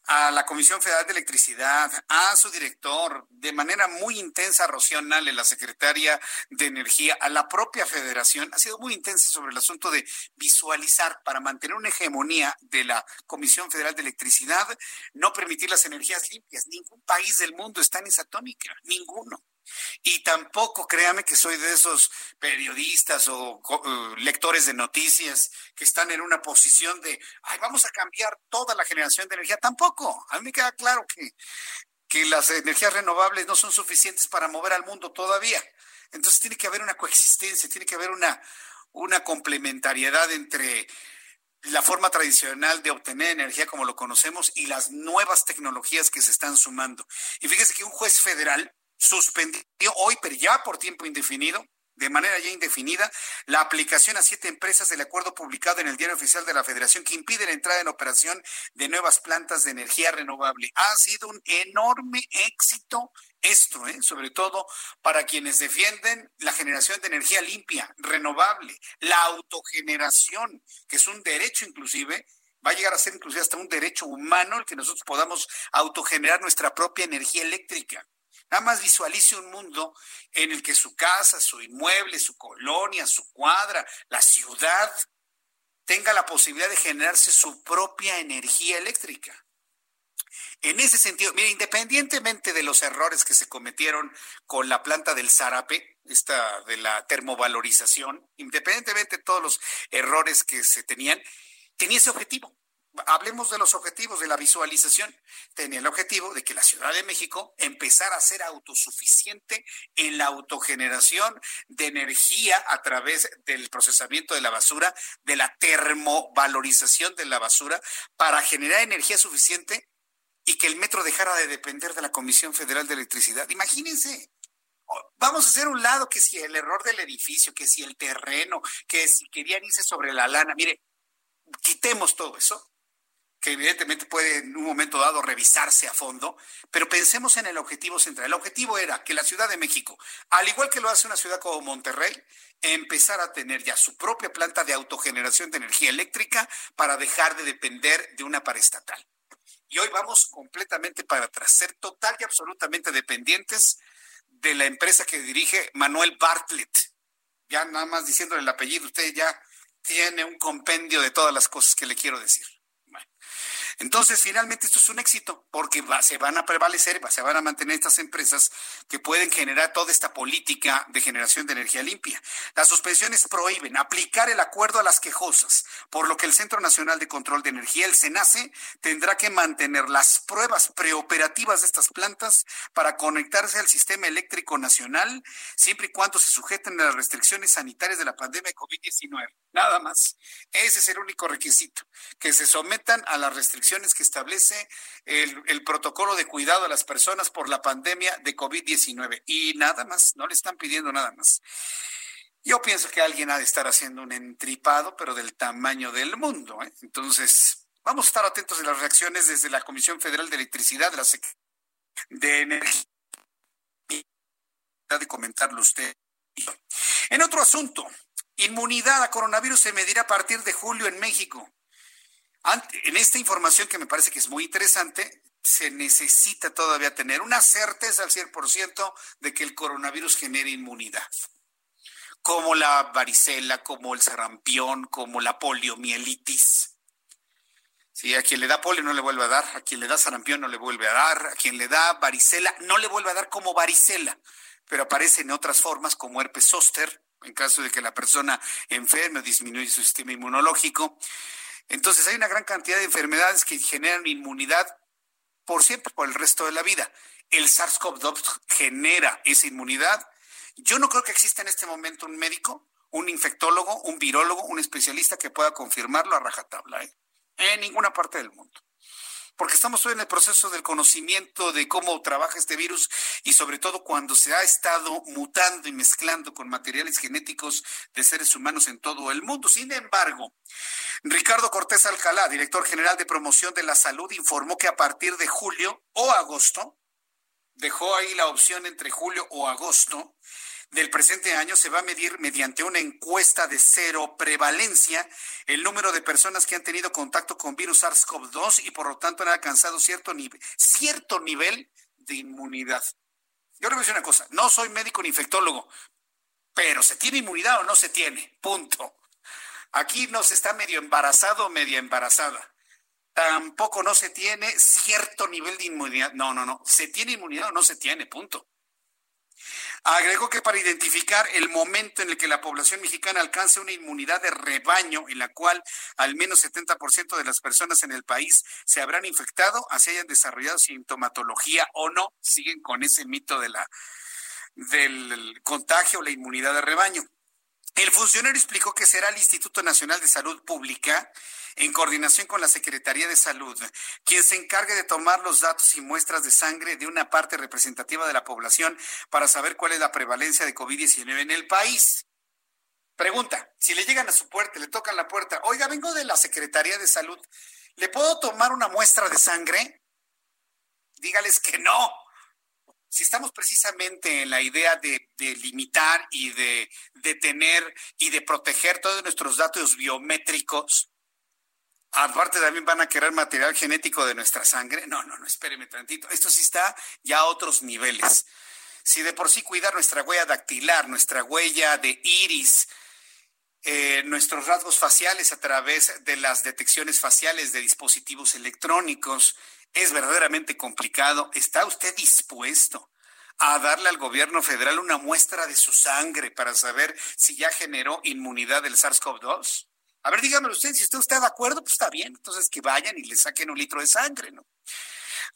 a la Comisión Federal de Electricidad, a su director, de manera muy intensa, Rocío Nale, la secretaria de Energía, a la propia federación, ha sido muy intensa sobre el asunto de visualizar para mantener una hegemonía de la Comisión Federal de Electricidad, no permitir las energías limpias. Ningún país del mundo está en esa tónica, ninguno. Y tampoco créame que soy de esos periodistas o uh, lectores de noticias que están en una posición de, vamos a cambiar toda la generación de energía. Tampoco. A mí me queda claro que, que las energías renovables no son suficientes para mover al mundo todavía. Entonces tiene que haber una coexistencia, tiene que haber una, una complementariedad entre la forma tradicional de obtener energía como lo conocemos y las nuevas tecnologías que se están sumando. Y fíjese que un juez federal suspendió hoy, pero ya por tiempo indefinido, de manera ya indefinida, la aplicación a siete empresas del acuerdo publicado en el Diario Oficial de la Federación que impide la entrada en operación de nuevas plantas de energía renovable. Ha sido un enorme éxito esto, ¿eh? sobre todo para quienes defienden la generación de energía limpia, renovable, la autogeneración, que es un derecho inclusive, va a llegar a ser inclusive hasta un derecho humano el que nosotros podamos autogenerar nuestra propia energía eléctrica. Nada más visualice un mundo en el que su casa, su inmueble, su colonia, su cuadra, la ciudad, tenga la posibilidad de generarse su propia energía eléctrica. En ese sentido, mire, independientemente de los errores que se cometieron con la planta del Zarape, esta de la termovalorización, independientemente de todos los errores que se tenían, tenía ese objetivo, hablemos de los objetivos de la visualización. Tenía el objetivo de que la Ciudad de México empezara a ser autosuficiente en la autogeneración de energía a través del procesamiento de la basura, de la termovalorización de la basura, para generar energía suficiente y que el metro dejara de depender de la Comisión Federal de Electricidad. Imagínense. Vamos a hacer un lado que si el error del edificio, que si el terreno, que si querían irse sobre la lana, mire, quitemos todo eso que evidentemente puede en un momento dado revisarse a fondo, pero pensemos en el objetivo central. El objetivo era que la Ciudad de México, al igual que lo hace una ciudad como Monterrey, empezara a tener ya su propia planta de autogeneración de energía eléctrica para dejar de depender de una paraestatal. Y hoy vamos completamente para atrás, ser total y absolutamente dependientes de la empresa que dirige Manuel Bartlett. Ya nada más diciéndole el apellido, usted ya tiene un compendio de todas las cosas que le quiero decir. Entonces, finalmente esto es un éxito porque se van a prevalecer, se van a mantener estas empresas que pueden generar toda esta política de generación de energía limpia. Las suspensiones prohíben aplicar el acuerdo a las quejosas, por lo que el Centro Nacional de Control de Energía, el SENACE, tendrá que mantener las pruebas preoperativas de estas plantas para conectarse al sistema eléctrico nacional, siempre y cuando se sujeten a las restricciones sanitarias de la pandemia de COVID-19. Nada más. Ese es el único requisito, que se sometan a las restricciones que establece el, protocolo de cuidado a las personas por la pandemia de COVID-19. Y nada más, no le están pidiendo nada más. Yo pienso que alguien ha de estar haciendo un entripado, pero del tamaño del mundo. ¿eh? Entonces, vamos a estar atentos a las reacciones desde la Comisión Federal de Electricidad, de la de Energía, de comentarlo usted. En otro asunto, inmunidad a coronavirus se medirá a partir de julio en México. En esta información que me parece que es muy interesante, se necesita todavía tener una certeza al 100% de que el coronavirus genere inmunidad como la varicela, como el sarampión, como la poliomielitis. Sí, a quien le da polio no le vuelve a dar, a quien le da sarampión no le vuelve a dar, a quien le da varicela no le vuelve a dar como varicela, pero aparece en otras formas como herpes zóster, en caso de que la persona enferme o disminuye su sistema inmunológico. Entonces hay una gran cantidad de enfermedades que generan inmunidad por siempre, por el resto de la vida. El SARS-CoV-2 genera esa inmunidad yo no creo que exista en este momento un médico, un infectólogo, un virólogo, un especialista que pueda confirmarlo a rajatabla ¿eh? en ninguna parte del mundo. Porque estamos hoy en el proceso del conocimiento de cómo trabaja este virus y sobre todo cuando se ha estado mutando y mezclando con materiales genéticos de seres humanos en todo el mundo. Sin embargo, Ricardo Cortés Alcalá, director general de promoción de la salud, informó que a partir de julio o agosto, dejó ahí la opción entre julio o agosto, del presente año se va a medir mediante una encuesta de cero prevalencia el número de personas que han tenido contacto con virus SARS-CoV-2 y por lo tanto han alcanzado cierto, nivel, de inmunidad. Yo le voy a decir una cosa, no soy médico ni infectólogo, pero ¿se tiene inmunidad o no se tiene? Punto. Aquí no se está medio embarazado o media embarazada. Tampoco no se tiene cierto nivel de inmunidad. No, no, no. ¿Se tiene inmunidad o no se tiene? Punto. Agregó que para identificar el momento en el que la población mexicana alcance una inmunidad de rebaño en la cual al menos 70% de las personas en el país se habrán infectado, así hayan desarrollado sintomatología o no, siguen con ese mito de la del contagio la inmunidad de rebaño. El funcionario explicó que será el Instituto Nacional de Salud Pública en coordinación con la Secretaría de Salud, quien se encargue de tomar los datos y muestras de sangre de una parte representativa de la población para saber cuál es la prevalencia de COVID-19 en el país. Pregunta, si le llegan a su puerta, le tocan la puerta, oiga, vengo de la Secretaría de Salud, ¿le puedo tomar una muestra de sangre? Dígales que no. Si estamos precisamente en la idea de, limitar y de detener y de proteger todos nuestros datos biométricos, Aparte también van a querer material genético de nuestra sangre. No, no, no, espéreme tantito. Esto sí está ya a otros niveles. Si de por sí cuidar nuestra huella dactilar, nuestra huella de iris, eh, nuestros rasgos faciales a través de las detecciones faciales de dispositivos electrónicos es verdaderamente complicado, ¿está usted dispuesto a darle al gobierno federal una muestra de su sangre para saber si ya generó inmunidad del SARS-CoV-2? A ver, dígame usted, si usted está de acuerdo, pues está bien, entonces que vayan y le saquen un litro de sangre, ¿no?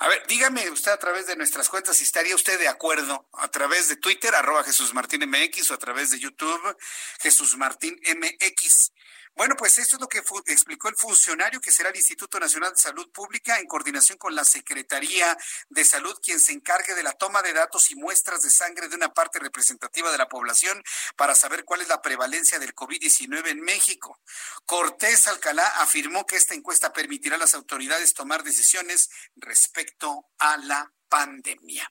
A ver, dígame usted a través de nuestras cuentas si estaría usted de acuerdo a través de Twitter, arroba Jesús Martín MX o a través de YouTube, Jesús Martín MX. Bueno, pues esto es lo que explicó el funcionario que será el Instituto Nacional de Salud Pública en coordinación con la Secretaría de Salud, quien se encargue de la toma de datos y muestras de sangre de una parte representativa de la población para saber cuál es la prevalencia del COVID-19 en México. Cortés Alcalá afirmó que esta encuesta permitirá a las autoridades tomar decisiones respecto a la pandemia.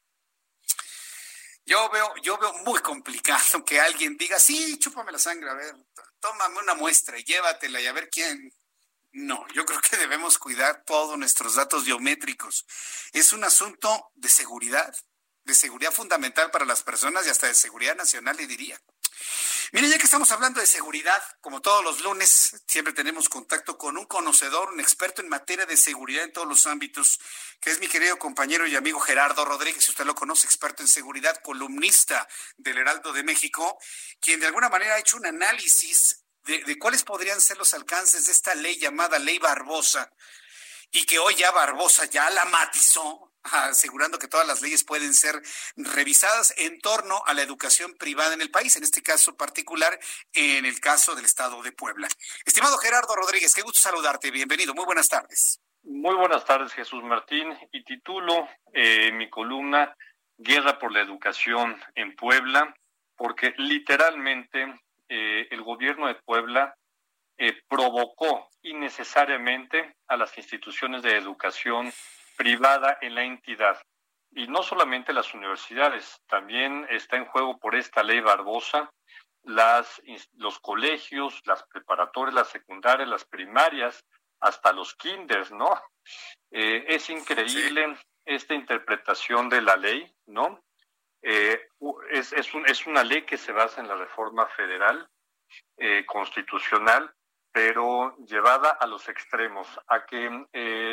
Yo veo, yo veo muy complicado que alguien diga, sí, chúpame la sangre, a ver, tómame una muestra y llévatela y a ver quién. No, yo creo que debemos cuidar todos nuestros datos biométricos. Es un asunto de seguridad, de seguridad fundamental para las personas y hasta de seguridad nacional, le diría. Mire, ya que estamos hablando de seguridad, como todos los lunes, siempre tenemos contacto con un conocedor, un experto en materia de seguridad en todos los ámbitos, que es mi querido compañero y amigo Gerardo Rodríguez, si usted lo conoce, experto en seguridad, columnista del Heraldo de México, quien de alguna manera ha hecho un análisis de, de cuáles podrían ser los alcances de esta ley llamada Ley Barbosa, y que hoy ya Barbosa ya la matizó, asegurando que todas las leyes pueden ser revisadas en torno a la educación privada en el país, en este caso particular, en el caso del Estado de Puebla. Estimado Gerardo Rodríguez, qué gusto saludarte, bienvenido, muy buenas tardes. Muy buenas tardes, Jesús Martín, y titulo eh, mi columna Guerra por la Educación en Puebla, porque literalmente eh, el gobierno de Puebla eh, provocó innecesariamente a las instituciones de educación privada en la entidad. Y no solamente las universidades, también está en juego por esta ley Barbosa las, los colegios, las preparatorias, las secundarias, las primarias, hasta los kinders, ¿no? Eh, es increíble esta interpretación de la ley, ¿no? Eh, es, es, un, es, una ley que se basa en la reforma federal eh, constitucional, pero llevada a los extremos, a que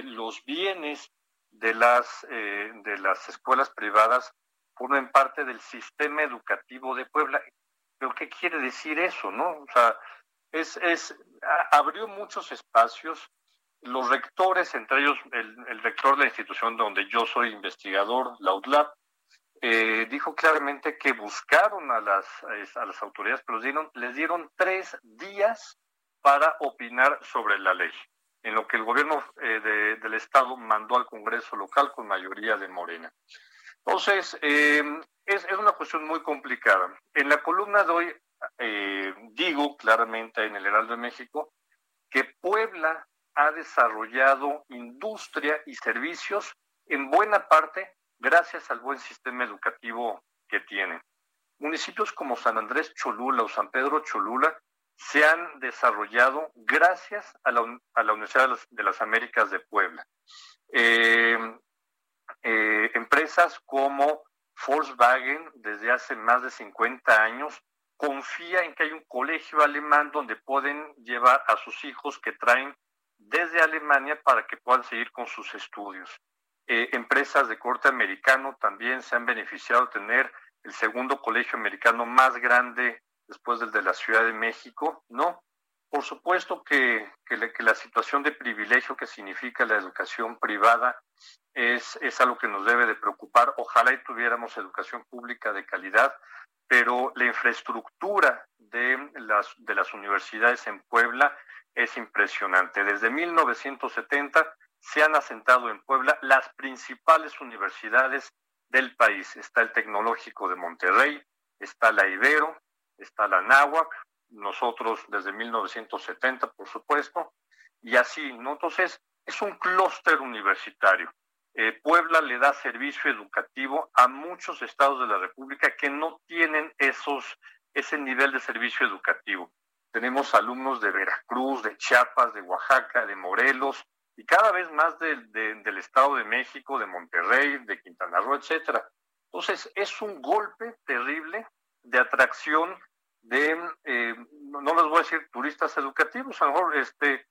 los bienes de las, eh, de las escuelas privadas formen parte del sistema educativo de Puebla. ¿Pero qué quiere decir eso, no? O sea, es, es, abrió muchos espacios. Los rectores, entre ellos el, el rector de la institución donde yo soy investigador, la UTLAB, eh, dijo claramente que buscaron a las, a las autoridades, pero dieron, les dieron tres días para opinar sobre la ley en lo que el gobierno eh, del Estado mandó al Congreso local con mayoría de Morena. Entonces, eh, es, una cuestión muy complicada. En la columna de hoy eh, digo claramente en el Heraldo de México que Puebla ha desarrollado industria y servicios en buena parte gracias al buen sistema educativo que tiene. Municipios como San Andrés Cholula o San Pedro Cholula se han desarrollado gracias a la, Universidad de las, Américas de Puebla. Eh, eh, empresas como Volkswagen, desde hace más de 50 años, confía en que hay un colegio alemán donde pueden llevar a sus hijos que traen desde Alemania para que puedan seguir con sus estudios. Eh, empresas de corte americano también se han beneficiado de tener el segundo colegio americano más grande después del de la Ciudad de México, ¿no? Por supuesto que, la situación de privilegio que significa la educación privada es, es algo que nos debe de preocupar. Ojalá y tuviéramos educación pública de calidad, pero la infraestructura de las, de las universidades en Puebla es impresionante. Desde 1970 se han asentado en Puebla las principales universidades del país. Está el Tecnológico de Monterrey, está la Ibero, está la náhuac, nosotros desde 1970, por supuesto, y así, ¿no? Entonces, es un clúster universitario. Eh, Puebla le da servicio educativo a muchos estados de la República que no tienen esos, ese nivel de servicio educativo. Tenemos alumnos de Veracruz, de Chiapas, de Oaxaca, de Morelos, y cada vez más del Estado de México, de Monterrey, de Quintana Roo, etcétera. Entonces, es un golpe terrible de atracción de, eh, no les voy a decir turistas educativos, a lo mejor este,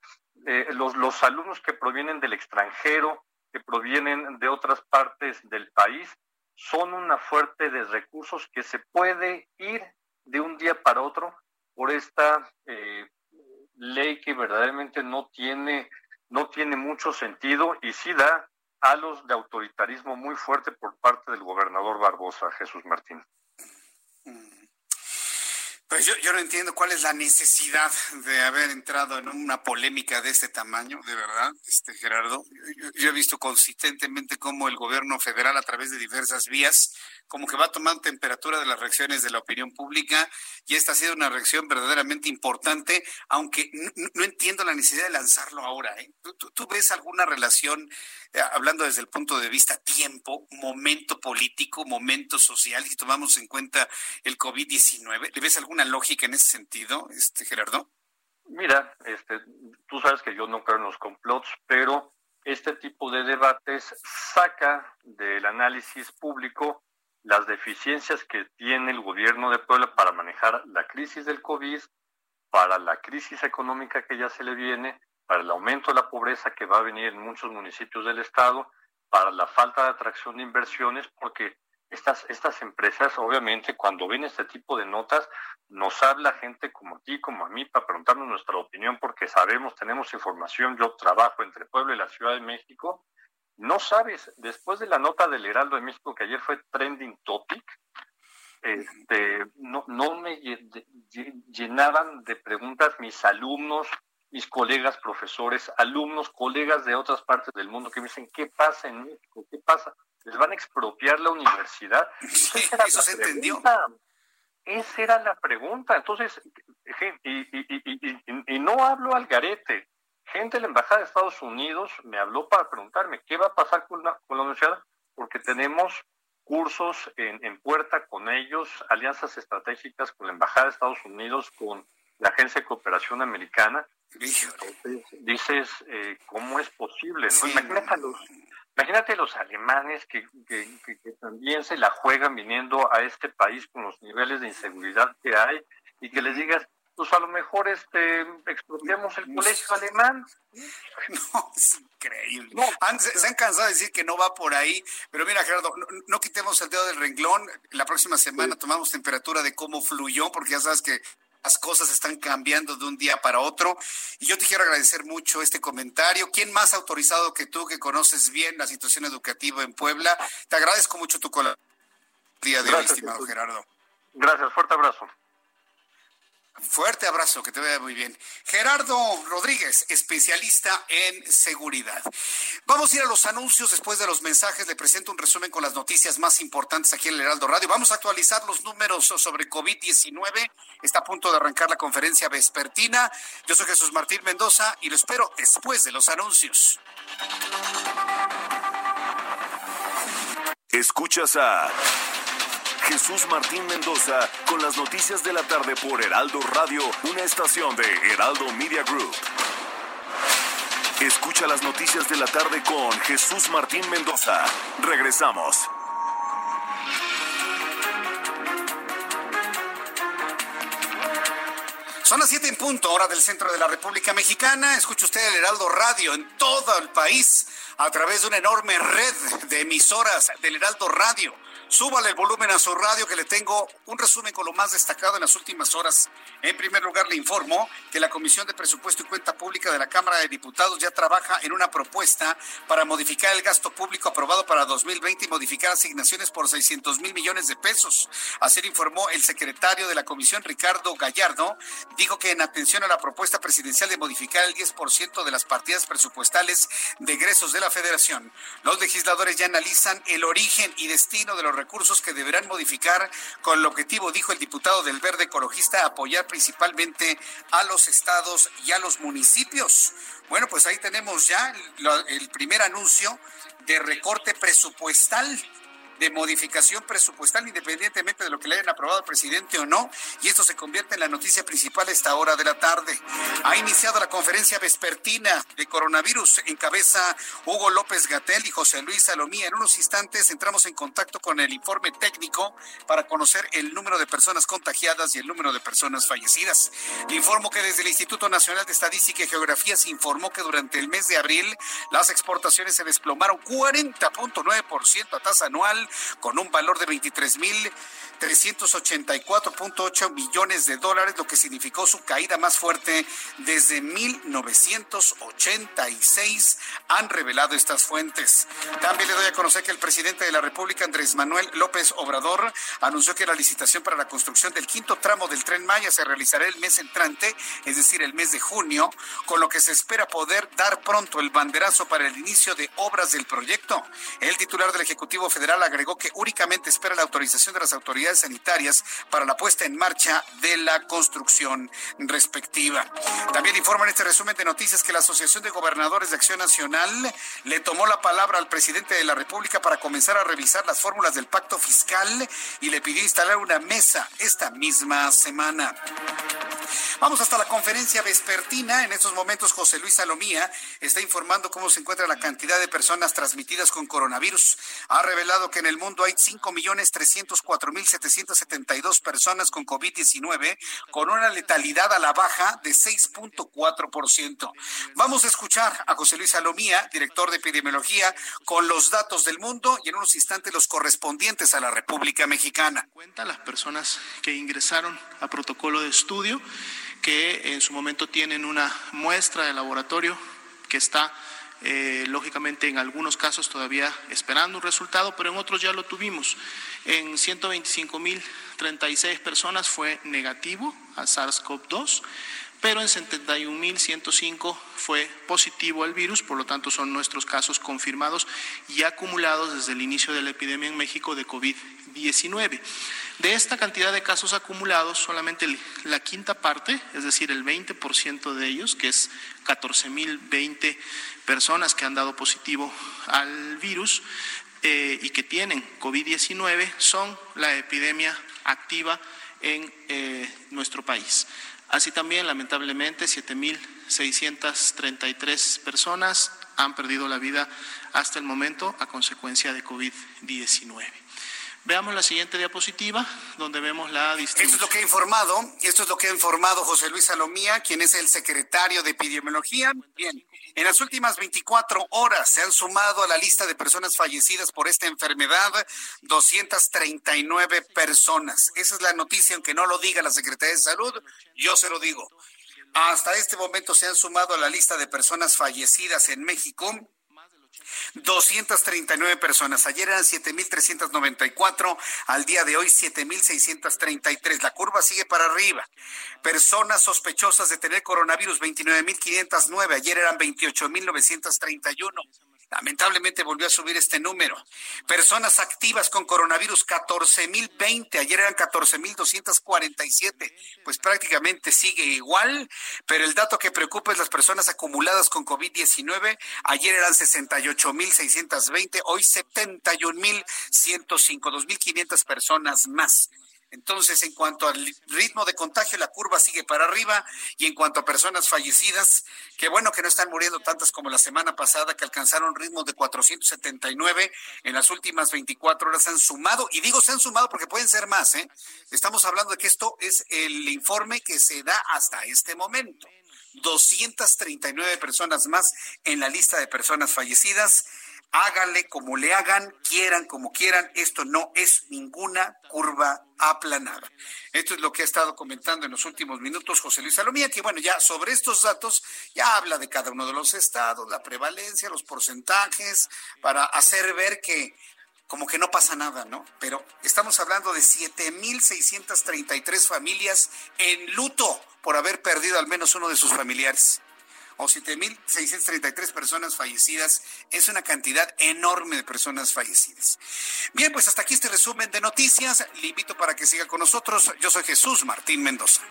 eh, los, los alumnos que provienen del extranjero, que provienen de otras partes del país, son una fuerte de recursos que se puede ir de un día para otro por esta eh, ley que verdaderamente no tiene, no tiene mucho sentido y sí da halos de autoritarismo muy fuerte por parte del gobernador Barbosa, Jesús Martín. Pues yo, yo no entiendo cuál es la necesidad de haber entrado en una polémica de este tamaño, de verdad, este Gerardo. Yo, he visto consistentemente cómo el gobierno federal, a través de diversas vías, como que va tomando temperatura de las reacciones de la opinión pública, y esta ha sido una reacción verdaderamente importante, aunque no, entiendo la necesidad de lanzarlo ahora. ¿eh? ¿Tú, ves alguna relación, eh, hablando desde el punto de vista tiempo, momento político, momento social, si tomamos en cuenta el COVID-19? ¿Le ves alguna lógica en ese sentido, este Gerardo? Mira, este, tú sabes que yo no creo en los complots, pero este tipo de debates saca del análisis público las deficiencias que tiene el gobierno de Puebla para manejar la crisis del COVID, para la crisis económica que ya se le viene, para el aumento de la pobreza que va a venir en muchos municipios del estado, para la falta de atracción de inversiones, porque estas, estas empresas, obviamente, cuando ven este tipo de notas, nos habla gente como ti, como a mí, para preguntarnos nuestra opinión, porque sabemos, tenemos información, yo trabajo entre Puebla y la Ciudad de México. No sabes, después de la nota del Heraldo de México, que ayer fue trending topic, este, no, no me llenaban de preguntas mis alumnos, mis colegas profesores, alumnos, colegas de otras partes del mundo que me dicen, ¿qué pasa en México? ¿Qué pasa? ¿Les van a expropiar la universidad? eso se entendió. Esa era la pregunta. Entonces, y, no hablo al garete. Gente de la Embajada de Estados Unidos me habló para preguntarme qué va a pasar con la, con la universidad, porque tenemos cursos en, en, puerta con ellos, alianzas estratégicas con la Embajada de Estados Unidos, con la Agencia de Cooperación Americana. dices, eh, ¿cómo es posible? Imagínate, los, imagínate los alemanes que, que, también se la juegan viniendo a este país con los niveles de inseguridad que hay y que les digas, pues a lo mejor este expropiamos el colegio alemán. No, es increíble. se, han cansado de decir que no va por ahí, pero mira, Gerardo, no, quitemos el dedo del renglón. La próxima semana tomamos temperatura de cómo fluyó, porque ya sabes que las cosas están cambiando de un día para otro. Y yo te quiero agradecer mucho este comentario. ¿Quién más autorizado que tú, que conoces bien la situación educativa en Puebla? Te agradezco mucho tu colaboración día de hoy, estimado Gerardo. Gracias, fuerte abrazo. Fuerte abrazo, que te vea muy bien. Gerardo Rodríguez, especialista en seguridad. Vamos a ir a los anuncios después de los mensajes. Le presento un resumen con las noticias más importantes aquí en el Heraldo Radio. Vamos a actualizar los números sobre COVID-19. Está a punto de arrancar la conferencia vespertina. Yo soy Jesús Martín Mendoza y lo espero después de los anuncios. Escuchas a Jesús Martín Mendoza con las noticias de la tarde por Heraldo Radio, una estación de Heraldo Media Group. Escucha las noticias de la tarde con Jesús Martín Mendoza. Regresamos. Son las 7 en punto, hora del centro de la República Mexicana. Escucha usted el Heraldo Radio en todo el país a través de una enorme red de emisoras del Heraldo Radio Súbale el volumen a su radio que le tengo un resumen con lo más destacado en las últimas horas. En primer lugar, le informo que la Comisión de Presupuesto y Cuenta Pública de la Cámara de Diputados ya trabaja en una propuesta para modificar el gasto público aprobado para 2020 y modificar asignaciones por 600 mil millones de pesos. Así informó el secretario de la Comisión, Ricardo Gallardo. Dijo que en atención a la propuesta presidencial de modificar el 10% de las partidas presupuestales de egresos de la Federación, los legisladores ya analizan el origen y destino de los recursos que deberán modificar con el objetivo, dijo el diputado del Verde Ecologista, apoyar principalmente a los estados y a los municipios. Bueno, pues ahí tenemos ya el primer anuncio de recorte presupuestal de modificación presupuestal, independientemente de lo que le hayan aprobado al presidente o no, y esto se convierte en la noticia principal a esta hora de la tarde. Ha iniciado la conferencia vespertina de coronavirus, en cabeza Hugo López Gatel y José Luis Salomía. En unos instantes entramos en contacto con el informe técnico para conocer el número de personas contagiadas y el número de personas fallecidas. Le informo que desde el Instituto Nacional de Estadística y Geografía se informó que durante el mes de abril las exportaciones se desplomaron 40.9% a tasa anual con un valor de 23 mil 384.8 millones de dólares, lo que significó su caída más fuerte desde 1986, han revelado estas fuentes. También le doy a conocer que el presidente de la República, Andrés Manuel López Obrador, anunció que la licitación para la construcción del quinto tramo del tren Maya se realizará el mes entrante, es decir, el mes de junio, con lo que se espera poder dar pronto el banderazo para el inicio de obras del proyecto. El titular del Ejecutivo Federal agregó que únicamente espera la autorización de las autoridades sanitarias para la puesta en marcha de la construcción respectiva. También informa en este resumen de noticias que la Asociación de Gobernadores de Acción Nacional le tomó la palabra al presidente de la República para comenzar a revisar las fórmulas del pacto fiscal y le pidió instalar una mesa esta misma semana. Vamos hasta la conferencia vespertina. En estos momentos José Luis Salomía está informando cómo se encuentra la cantidad de personas transmitidas con coronavirus. Ha revelado que en el mundo hay 5.304.772 personas con COVID-19 con una letalidad a la baja de 6.4%. Vamos a escuchar a José Luis Salomía, director de epidemiología, con los datos del mundo y en unos instantes los correspondientes a la República Mexicana. Cuenta las personas que ingresaron a protocolo de estudio que en su momento tienen una muestra de laboratorio que está eh, lógicamente en algunos casos todavía esperando un resultado, pero en otros ya lo tuvimos. En 125.036 personas fue negativo a SARS-CoV-2, pero en 71.105 fue positivo al virus, por lo tanto son nuestros casos confirmados y acumulados desde el inicio de la epidemia en México de COVID-19. De esta cantidad de casos acumulados, solamente la quinta parte, es decir, el 20% de ellos, que es 14.020 personas que han dado positivo al virus eh, y que tienen COVID-19, son la epidemia activa en eh, nuestro país. Así también, lamentablemente, 7.633 personas han perdido la vida hasta el momento a consecuencia de COVID-19. Veamos la siguiente diapositiva, donde vemos la distribución. Esto es lo que ha informado, esto es lo que ha informado José Luis Salomía, quien es el secretario de epidemiología. Bien, en las últimas 24 horas se han sumado a la lista de personas fallecidas por esta enfermedad 239 personas. Esa es la noticia, aunque no lo diga la Secretaría de Salud, yo se lo digo. Hasta este momento se han sumado a la lista de personas fallecidas en México 239 personas. Ayer eran 7.394, al día de hoy 7.633. La curva sigue para arriba. Personas sospechosas de tener coronavirus 29.509. Ayer eran 28.931. Lamentablemente volvió a subir este número. Personas activas con coronavirus, 14.020. Ayer eran 14.247. Pues prácticamente sigue igual, pero el dato que preocupa es las personas acumuladas con COVID-19. Ayer eran 68.620, hoy 71.105, 2.500 personas más. Entonces, en cuanto al ritmo de contagio, la curva sigue para arriba y en cuanto a personas fallecidas, qué bueno que no están muriendo tantas como la semana pasada, que alcanzaron ritmo de 479 en las últimas 24 horas, se han sumado, y digo se han sumado porque pueden ser más, ¿eh? Estamos hablando de que esto es el informe que se da hasta este momento. 239 personas más en la lista de personas fallecidas háganle como le hagan, quieran como quieran, esto no es ninguna curva aplanada. Esto es lo que ha estado comentando en los últimos minutos José Luis Salomía, que bueno, ya sobre estos datos ya habla de cada uno de los estados, la prevalencia, los porcentajes, para hacer ver que como que no pasa nada, ¿no? Pero estamos hablando de 7.633 familias en luto por haber perdido al menos uno de sus familiares o 7.633 personas fallecidas. Es una cantidad enorme de personas fallecidas. Bien, pues hasta aquí este resumen de noticias. Le invito para que siga con nosotros. Yo soy Jesús Martín Mendoza.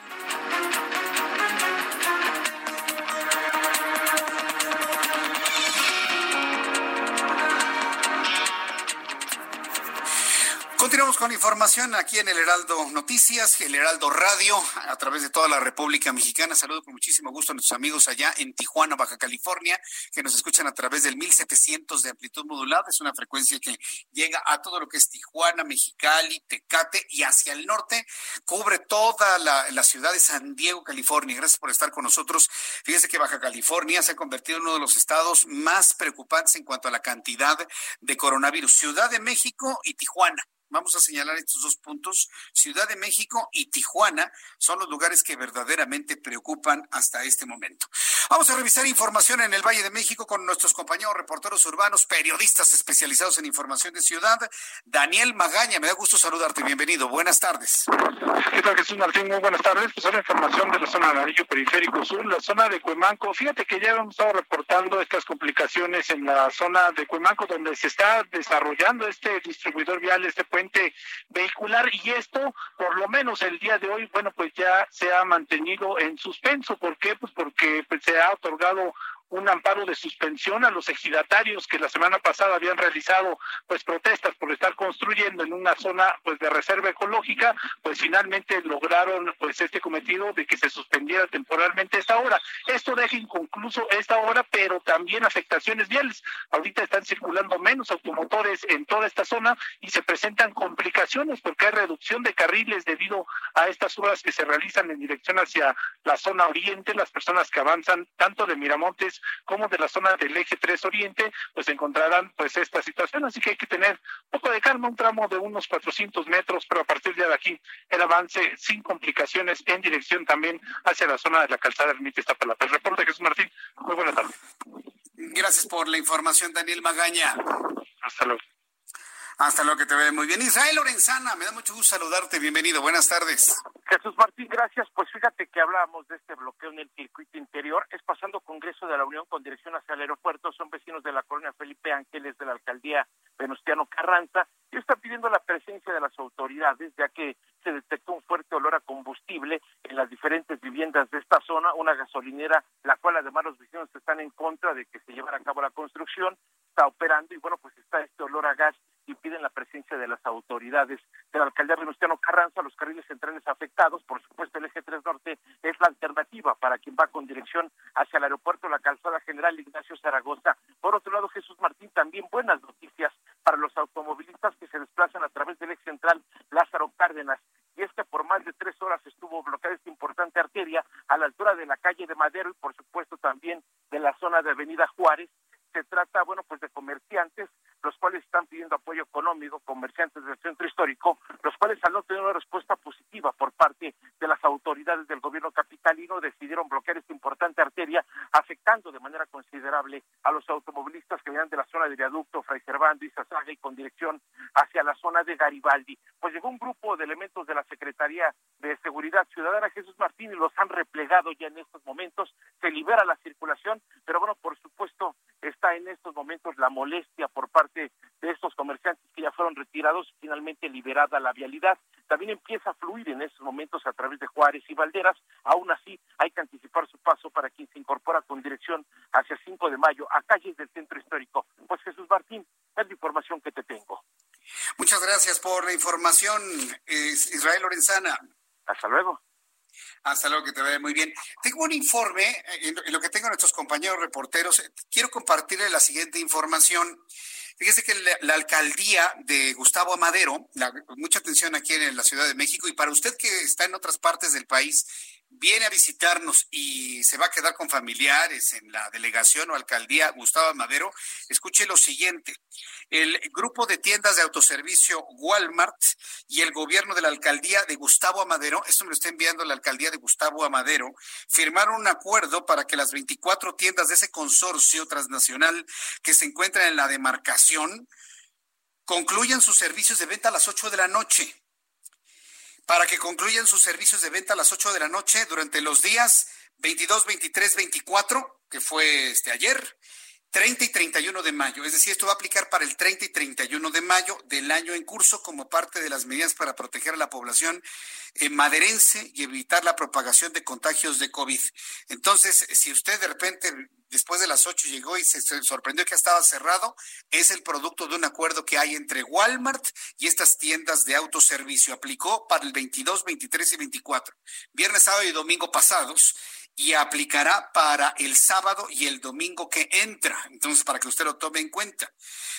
Continuamos con información aquí en el Heraldo Noticias, el Heraldo Radio, a través de toda la República Mexicana. Saludo con muchísimo gusto a nuestros amigos allá en Tijuana, Baja California, que nos escuchan a través del 1700 de amplitud modulada. Es una frecuencia que llega a todo lo que es Tijuana, Mexicali, Tecate y hacia el norte. Cubre toda la, ciudad de San Diego, California. Gracias por estar con nosotros. Fíjense que Baja California se ha convertido en uno de los estados más preocupantes en cuanto a la cantidad de coronavirus. Ciudad de México y Tijuana Vamos a señalar estos dos puntos. Ciudad de México y Tijuana son los lugares que verdaderamente preocupan hasta este momento. Vamos a revisar información en el Valle de México con nuestros compañeros reporteros urbanos, periodistas especializados en información de ciudad. Daniel Magaña, me da gusto saludarte. Bienvenido. Buenas tardes. ¿Qué tal, Jesús Martín? Muy buenas tardes. Pues ahora información de la zona de Amarillo Periférico Sur, la zona de Cuemanco. Fíjate que ya hemos estado reportando estas complicaciones en la zona de Cuemanco, donde se está desarrollando este distribuidor vial, este puente vehicular y esto, por lo menos el día de hoy, bueno, pues ya se ha mantenido en suspenso. ¿Por qué? Pues porque pues, se ha otorgado un amparo de suspensión a los ejidatarios que la semana pasada habían realizado pues protestas por estar construyendo en una zona pues de reserva ecológica, pues finalmente lograron pues este cometido de que se suspendiera temporalmente esta hora. Esto deja inconcluso esta hora, pero también afectaciones viales. Ahorita están circulando menos automotores en toda esta zona y se presentan complicaciones porque hay reducción de carriles debido a estas obras que se realizan en dirección hacia la zona oriente. Las personas que avanzan tanto de Miramontes como de la zona del eje 3 Oriente, pues encontrarán pues esta situación, así que hay que tener un poco de calma, un tramo de unos 400 metros, pero a partir de aquí el avance sin complicaciones en dirección también hacia la zona de la calzada Ermita Iztapalapa. El reporte Jesús Martín, muy buenas tardes. Gracias por la información, Daniel Magaña. Hasta luego. Hasta luego, que te ve muy bien. Israel Lorenzana, me da mucho gusto saludarte. Bienvenido, buenas tardes. Jesús Martín, gracias. Pues fíjate que hablábamos de este bloqueo en el circuito interior. Es pasando Congreso de la Unión con dirección hacia el aeropuerto. Son vecinos de la colonia Felipe Ángeles de la alcaldía Venustiano Carranza y están pidiendo la presencia de las autoridades, ya que se detectó un fuerte olor a combustible en las diferentes viviendas de esta zona, una gasolinera, la cual además los vecinos están en contra de que se llevara a cabo la construcción, está operando y bueno, pues está este olor a gas y piden la presencia de las autoridades de la alcaldía Venustiano Carranza, los carriles centrales afectados, por supuesto el eje 3 norte es la alternativa para quien va con dirección hacia el aeropuerto, la calzada general Ignacio Zaragoza. Por otro lado, Jesús Martín, también buenas noticias para los automovilistas que se desplazan a través del eje central Lázaro Cárdenas. Y es que por más de tres horas estuvo bloqueada esta importante arteria a la altura de la calle de Madero y por supuesto también de la zona de Avenida Juárez. Se trata, bueno, pues de comerciantes los cuales están pidiendo apoyo económico, comerciantes del centro histórico, los cuales al no tener una respuesta positiva por parte de las autoridades del gobierno capitalino decidieron bloquear esta importante arteria, afectando de manera considerable a los automovilistas que venían de la zona de viaducto Fray Servando y Sasaga y con dirección hacia la zona de Garibaldi. Pues llegó un grupo de elementos de la Secretaría de Seguridad Ciudadana Jesús Martín y los han replegado ya en estos momentos, se libera la circulación, pero bueno, por supuesto está en estos momentos la molestia por parte de estos comerciantes que ya fueron retirados y finalmente liberada la vialidad. También empieza a fluir en estos momentos a través de Juárez y Valderas. Aún así, hay que anticipar su paso para quien se incorpora con dirección hacia 5 de mayo a calles del centro histórico. Pues Jesús Martín, es la información que te tengo. Muchas gracias por la información, Israel Lorenzana. Hasta luego. Hasta luego, que te vaya muy bien. Tengo un informe, en lo que tengo nuestros compañeros reporteros. Quiero compartirle la siguiente información. Fíjese que la, alcaldía de Gustavo Amadero, mucha atención aquí en la Ciudad de México, y para usted que está en otras partes del país, viene a visitarnos y se va a quedar con familiares en la delegación o alcaldía Gustavo Madero, escuche lo siguiente. El grupo de tiendas de autoservicio Walmart y el gobierno de la alcaldía de Gustavo Amadero, esto me lo está enviando la alcaldía de Gustavo Amadero, firmaron un acuerdo para que las 24 tiendas de ese consorcio transnacional que se encuentran en la demarcación concluyan sus servicios de venta a las 8 de la noche para que concluyan sus servicios de venta a las 8 de la noche durante los días 22, 23, 24, que fue este ayer, 30 y 31 de mayo. Es decir, esto va a aplicar para el 30 y 31 de mayo del año en curso como parte de las medidas para proteger a la población eh, maderense y evitar la propagación de contagios de COVID. Entonces, si usted de repente después de las 8 llegó y se, sorprendió que estaba cerrado, es el producto de un acuerdo que hay entre Walmart y estas tiendas de autoservicio. Aplicó para el 22, 23 y 24, viernes, sábado y domingo pasados y aplicará para el sábado y el domingo que entra. Entonces, para que usted lo tome en cuenta.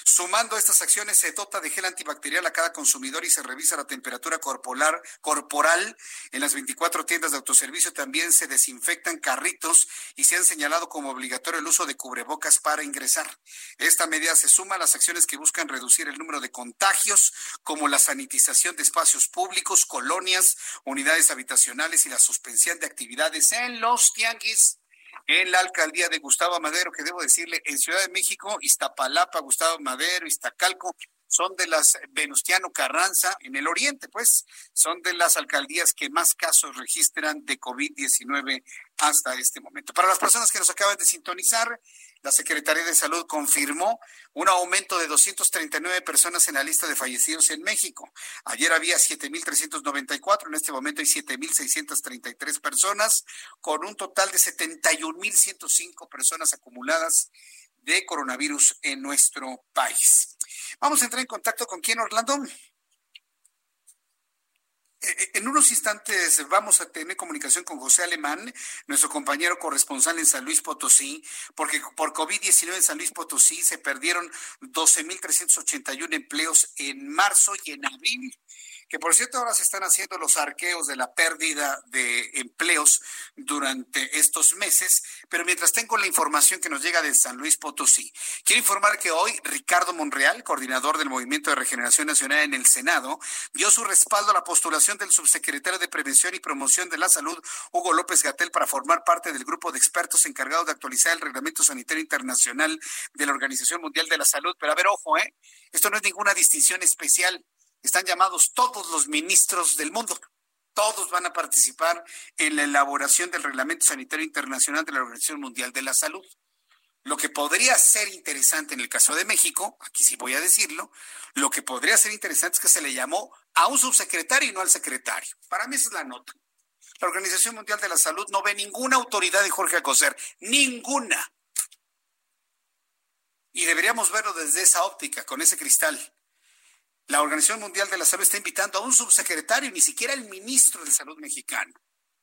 Sumando estas acciones, se dota de gel antibacterial a cada consumidor y se revisa la temperatura corporal, corporal. En las 24 tiendas de autoservicio también se desinfectan carritos y se han señalado como obligatorio el uso de cubrebocas para ingresar. Esta medida se suma a las acciones que buscan reducir el número de contagios, como la sanitización de espacios públicos, colonias, unidades habitacionales y la suspensión de actividades en los tianguis en la alcaldía de Gustavo Madero, que debo decirle, en Ciudad de México, Iztapalapa, Gustavo Madero, Iztacalco, son de las Venustiano Carranza, en el oriente, pues, son de las alcaldías que más casos registran de COVID-19 hasta este momento. Para las personas que nos acaban de sintonizar, la Secretaría de Salud confirmó un aumento de 239 personas en la lista de fallecidos en México. Ayer había 7.394, en este momento hay 7.633 personas, con un total de 71.105 personas acumuladas de coronavirus en nuestro país. Vamos a entrar en contacto con quién, Orlando. Eh, en unos instantes vamos a tener comunicación con José Alemán, nuestro compañero corresponsal en San Luis Potosí, porque por COVID-19 en San Luis Potosí se perdieron 12.381 empleos en marzo y en abril que por cierto ahora se están haciendo los arqueos de la pérdida de empleos durante estos meses, pero mientras tengo la información que nos llega de San Luis Potosí, quiero informar que hoy Ricardo Monreal, coordinador del Movimiento de Regeneración Nacional en el Senado, dio su respaldo a la postulación del subsecretario de Prevención y Promoción de la Salud, Hugo López Gatel, para formar parte del grupo de expertos encargados de actualizar el Reglamento Sanitario Internacional de la Organización Mundial de la Salud. Pero a ver, ojo, ¿eh? Esto no es ninguna distinción especial están llamados todos los ministros del mundo. Todos van a participar en la elaboración del Reglamento Sanitario Internacional de la Organización Mundial de la Salud. Lo que podría ser interesante en el caso de México, aquí sí voy a decirlo, lo que podría ser interesante es que se le llamó a un subsecretario y no al secretario. Para mí esa es la nota. La Organización Mundial de la Salud no ve ninguna autoridad de Jorge Acoser, ninguna. Y deberíamos verlo desde esa óptica, con ese cristal. La Organización Mundial de la Salud está invitando a un subsecretario, ni siquiera el ministro de Salud mexicano,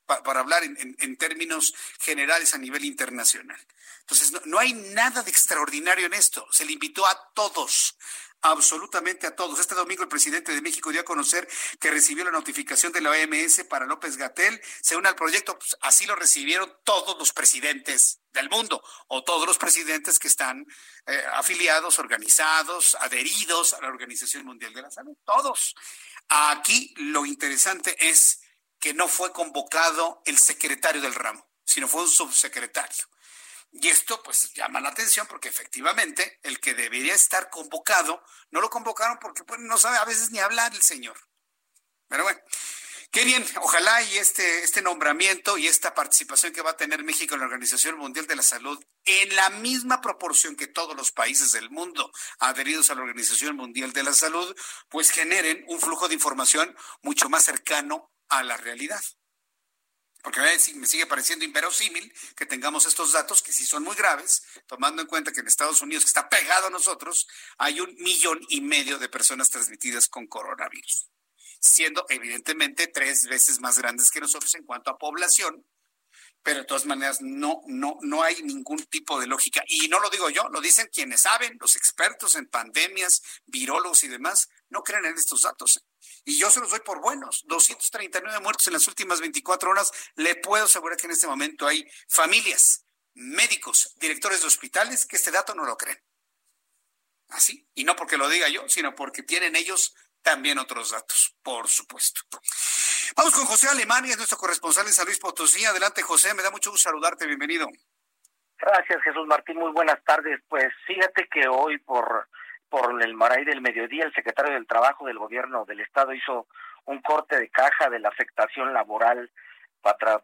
para hablar en, términos generales a nivel internacional. Entonces, no, hay nada de extraordinario en esto. Se le invitó a todos, absolutamente a todos. Este domingo el presidente de México dio a conocer que recibió la notificación de la OMS para López Gatel. Según el proyecto, pues, así lo recibieron todos los presidentes del mundo o todos los presidentes que están eh, afiliados, organizados, adheridos a la Organización Mundial de la Salud. Todos. Aquí lo interesante es que no fue convocado el secretario del ramo, sino fue un subsecretario. Y esto pues llama la atención porque efectivamente el que debería estar convocado, no lo convocaron porque pues, no sabe a veces ni hablar el señor. Pero bueno, qué bien, ojalá y este, este nombramiento y esta participación que va a tener México en la Organización Mundial de la Salud en la misma proporción que todos los países del mundo adheridos a la Organización Mundial de la Salud, pues generen un flujo de información mucho más cercano a la realidad porque me sigue pareciendo inverosímil que tengamos estos datos que sí son muy graves, tomando en cuenta que en Estados Unidos, que está pegado a nosotros, hay un millón y medio de personas transmitidas con coronavirus, siendo evidentemente tres veces más grandes que nosotros en cuanto a población, pero de todas maneras no, no, no hay ningún tipo de lógica. Y no lo digo yo, lo dicen quienes saben, los expertos en pandemias, virólogos y demás, no creen en estos datos. Y yo se los doy por buenos. 239 muertos en las últimas 24 horas. Le puedo asegurar que en este momento hay familias, médicos, directores de hospitales que este dato no lo creen. Así. Y no porque lo diga yo, sino porque tienen ellos también otros datos, por supuesto. Vamos con José Alemán, es nuestro corresponsal en San Luis Potosí. Adelante, José, me da mucho gusto saludarte, bienvenido. Gracias, Jesús Martín, muy buenas tardes. Pues fíjate que hoy por por el Maray del Mediodía, el secretario del Trabajo del Gobierno del Estado hizo un corte de caja de la afectación laboral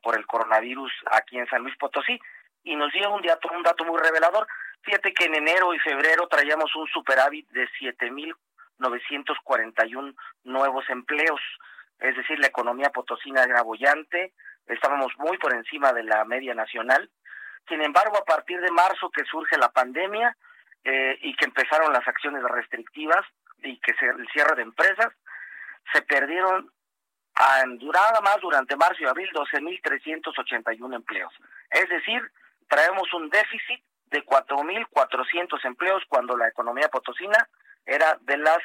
por el coronavirus aquí en San Luis Potosí y nos dio un dato, un dato muy revelador. Fíjate que en enero y febrero traíamos un superávit de 7.941 nuevos empleos, es decir, la economía potosina era bollante, estábamos muy por encima de la media nacional. Sin embargo, a partir de marzo que surge la pandemia, eh, y que empezaron las acciones restrictivas y que se, el cierre de empresas, se perdieron nada más durante marzo y abril 12.381 empleos. Es decir, traemos un déficit de 4.400 empleos cuando la economía potosina era de las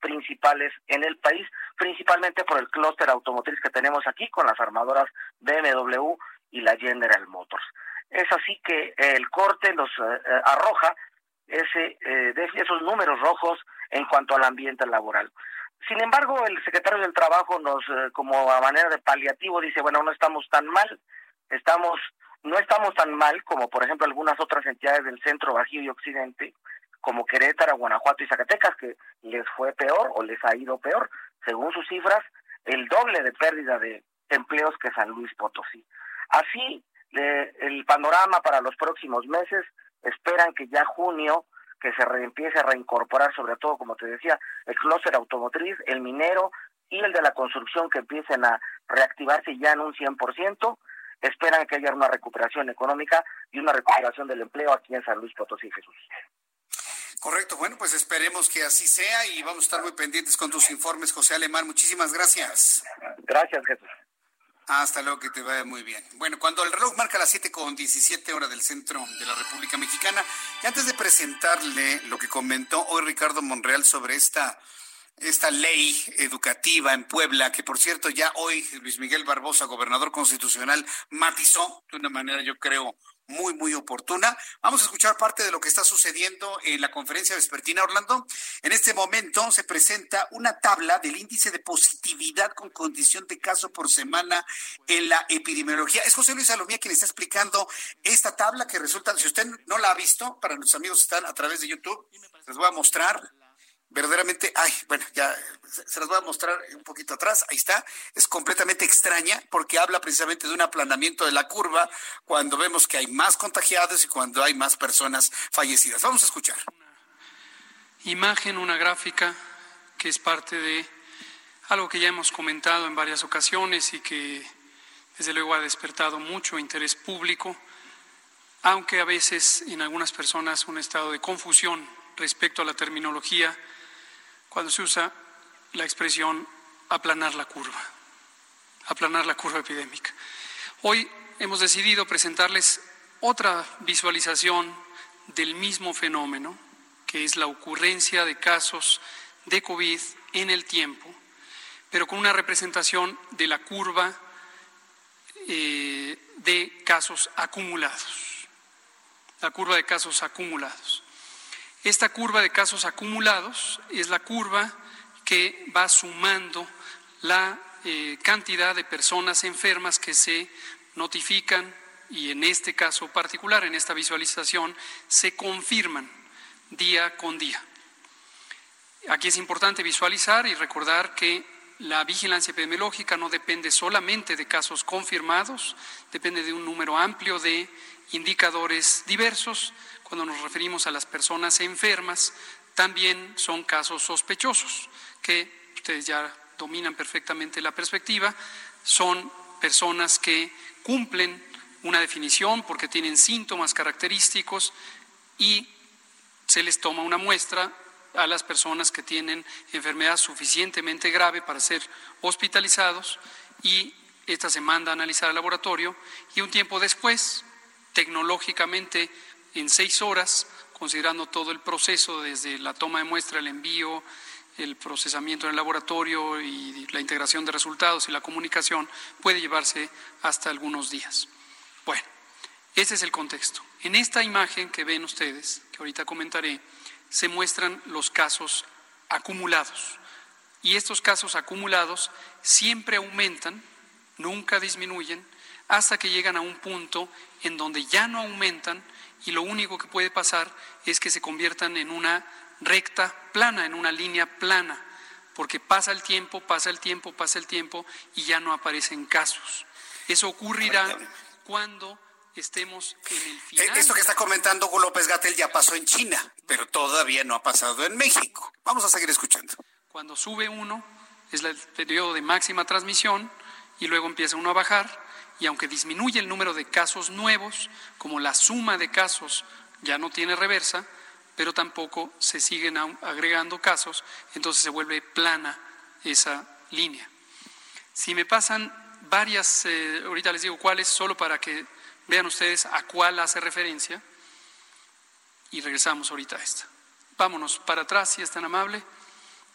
principales en el país, principalmente por el clúster automotriz que tenemos aquí con las armadoras BMW y la General Motors. Es así que el corte nos eh, eh, arroja ese, eh, esos números rojos en cuanto al ambiente laboral. Sin embargo, el secretario del Trabajo nos, eh, como a manera de paliativo, dice, bueno, no estamos tan mal, estamos, no estamos tan mal como, por ejemplo, algunas otras entidades del centro, bajío y occidente, como Querétaro, Guanajuato y Zacatecas, que les fue peor o les ha ido peor, según sus cifras, el doble de pérdida de empleos que San Luis Potosí. Así, el panorama para los próximos meses esperan que ya junio que se empiece a reincorporar sobre todo, como te decía, el clúster automotriz, el minero y el de la construcción que empiecen a reactivarse ya en un 100%, esperan que haya una recuperación económica y una recuperación del empleo aquí en San Luis Potosí, Jesús. Correcto, bueno, pues esperemos que así sea y vamos a estar muy pendientes con tus informes, José Alemán. Muchísimas gracias. Gracias, Jesús. Hasta luego, que te vaya muy bien. Bueno, cuando el reloj marca las 7 con 17 horas del centro de la República Mexicana, y antes de presentarle lo que comentó hoy Ricardo Monreal sobre esta, esta ley educativa en Puebla, que por cierto ya hoy Luis Miguel Barbosa, gobernador constitucional, matizó de una manera, yo creo, muy, muy oportuna. Vamos a escuchar parte de lo que está sucediendo en la conferencia vespertina, Orlando. En este momento se presenta una tabla del índice de positividad con condición de caso por semana en la epidemiología. Es José Luis Salomía quien está explicando esta tabla que resulta, si usted no la ha visto, para nuestros amigos que están a través de YouTube, les voy a mostrar verdaderamente, ay, bueno, ya se las voy a mostrar un poquito atrás, ahí está, es completamente extraña porque habla precisamente de un aplanamiento de la curva cuando vemos que hay más contagiados y cuando hay más personas fallecidas. Vamos a escuchar. imagen, una gráfica que es parte de algo que ya hemos comentado en varias ocasiones y que desde luego ha despertado mucho interés público, aunque a veces en algunas personas un estado de confusión respecto a la terminología cuando se usa la expresión aplanar la curva, aplanar la curva epidémica. Hoy hemos decidido presentarles otra visualización del mismo fenómeno, que es la ocurrencia de casos de COVID en el tiempo, pero con una representación de la curva eh, de casos acumulados, la curva de casos acumulados. Esta curva de casos acumulados es la curva que va sumando la eh, cantidad de personas enfermas que se notifican y en este caso particular, en esta visualización, se confirman día con día. Aquí es importante visualizar y recordar que la vigilancia epidemiológica no depende solamente de casos confirmados, depende de un número amplio de indicadores diversos, cuando nos referimos a las personas enfermas, también son casos sospechosos, que ustedes ya dominan perfectamente la perspectiva, son personas que cumplen una definición porque tienen síntomas característicos y se les toma una muestra a las personas que tienen enfermedad suficientemente grave para ser hospitalizados y esta se manda a analizar al laboratorio y un tiempo después, tecnológicamente en seis horas, considerando todo el proceso, desde la toma de muestra, el envío, el procesamiento en el laboratorio y la integración de resultados y la comunicación, puede llevarse hasta algunos días. Bueno, ese es el contexto. En esta imagen que ven ustedes, que ahorita comentaré, se muestran los casos acumulados. Y estos casos acumulados siempre aumentan, nunca disminuyen, hasta que llegan a un punto en donde ya no aumentan y lo único que puede pasar es que se conviertan en una recta plana, en una línea plana, porque pasa el tiempo, pasa el tiempo, pasa el tiempo y ya no aparecen casos. Eso ocurrirá cuando estemos en el Eh, final. Esto que está comentando López Gatel ya pasó en China, pero todavía no ha pasado en México. Vamos a seguir escuchando. Cuando sube uno es el periodo de máxima transmisión y luego empieza uno a bajar y aunque disminuye el número de casos nuevos, como la suma de casos ya no tiene reversa, pero tampoco se siguen agregando casos, entonces se vuelve plana esa línea. Si me pasan varias, eh, ahorita les digo cuáles, solo para que vean ustedes a cuál hace referencia, y regresamos ahorita a esta. Vámonos para atrás, si es tan amable,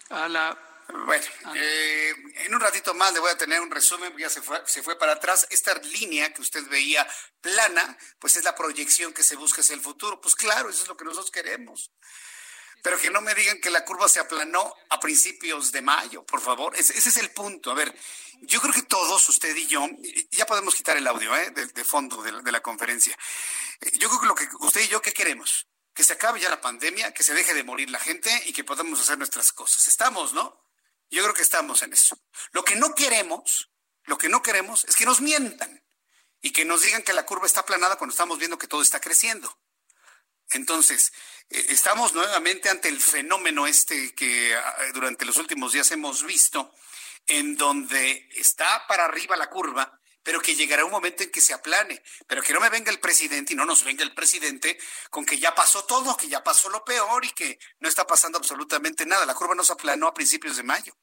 a la Bueno, eh, en un ratito más le voy a tener un resumen, ya se fue, se fue para atrás. Esta línea que usted veía plana, pues es la proyección que se busca hacia el futuro. Pues claro, eso es lo que nosotros queremos. Pero que no me digan que la curva se aplanó a principios de mayo, por favor. Ese, ese es el punto. A ver, yo creo que todos, usted y yo, ya podemos quitar el audio ¿eh? de, de fondo de la, de la conferencia. Eh, Yo creo que lo que usted y yo, ¿qué queremos? Que se acabe ya la pandemia, que se deje de morir la gente y que podamos hacer nuestras cosas. Estamos, ¿no? Yo creo que estamos en eso. Lo que no queremos, lo que no queremos es que nos mientan y que nos digan que la curva está aplanada cuando estamos viendo que todo está creciendo. Entonces, eh, estamos nuevamente ante el fenómeno este que ah, durante los últimos días hemos visto, en donde está para arriba la curva, pero que llegará un momento en que se aplane, pero que no me venga el presidente y no nos venga el presidente con que ya pasó todo, que ya pasó lo peor y que no está pasando absolutamente nada. La curva no se aplanó a principios de mayo.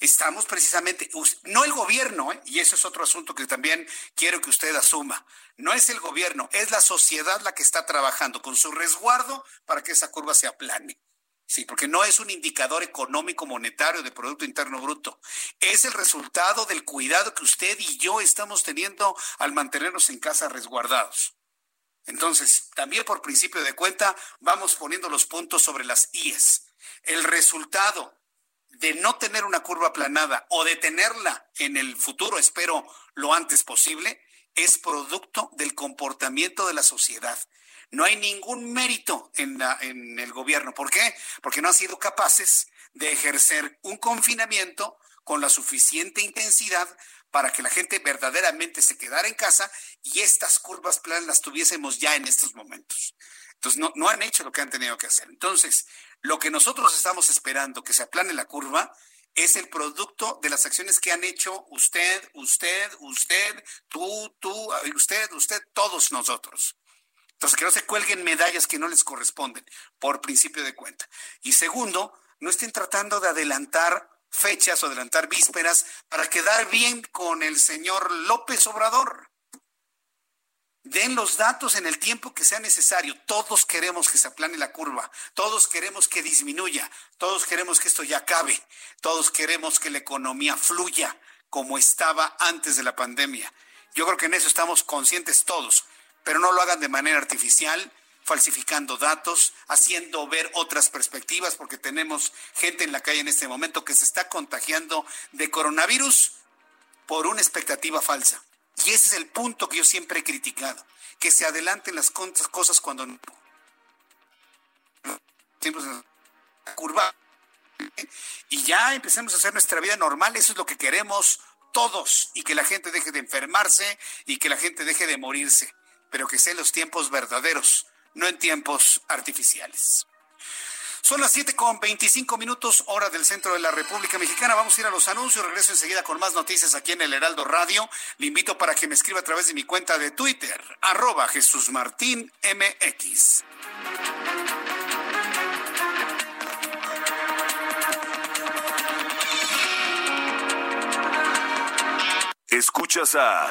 Estamos precisamente, no el gobierno, ¿eh? y eso es otro asunto que también quiero que usted asuma, no es el gobierno, es la sociedad la que está trabajando con su resguardo para que esa curva se aplane. Sí, porque no es un indicador económico monetario de Producto Interno Bruto. Es el resultado del cuidado que usted y yo estamos teniendo al mantenernos en casa resguardados. Entonces, también por principio de cuenta, vamos poniendo los puntos sobre las IES. El resultado de no tener una curva aplanada o de tenerla en el futuro, espero lo antes posible, es producto del comportamiento de la sociedad no hay ningún mérito en, en el gobierno. ¿Por qué? Porque no han sido capaces de ejercer un confinamiento con la suficiente intensidad para que la gente verdaderamente se quedara en casa y estas curvas planas las tuviésemos ya en estos momentos. Entonces, no, no han hecho lo que han tenido que hacer. Entonces, lo que nosotros estamos esperando que se aplane la curva es el producto de las acciones que han hecho usted, usted, usted, tú, tú, usted, usted, todos nosotros. Entonces, que no se cuelguen medallas que no les corresponden, por principio de cuenta. Y segundo, no estén tratando de adelantar fechas o adelantar vísperas para quedar bien con el señor López Obrador. Den los datos en el tiempo que sea necesario. Todos queremos que se aplane la curva. Todos queremos que disminuya. Todos queremos que esto ya acabe. Todos queremos que la economía fluya como estaba antes de la pandemia. Yo creo que en eso estamos conscientes todos pero no lo hagan de manera artificial, falsificando datos, haciendo ver otras perspectivas, porque tenemos gente en la calle en este momento que se está contagiando de coronavirus por una expectativa falsa. Y ese es el punto que yo siempre he criticado, que se adelanten las cosas cuando no. Curva. Y ya empecemos a hacer nuestra vida normal, eso es lo que queremos todos, y que la gente deje de enfermarse y que la gente deje de morirse pero que sean los tiempos verdaderos, no en tiempos artificiales. Son las 7 con 25 minutos, hora del centro de la República Mexicana. Vamos a ir a los anuncios. Regreso enseguida con más noticias aquí en el Heraldo Radio. Le invito para que me escriba a través de mi cuenta de Twitter, arroba Jesús Martín MX. Escuchas a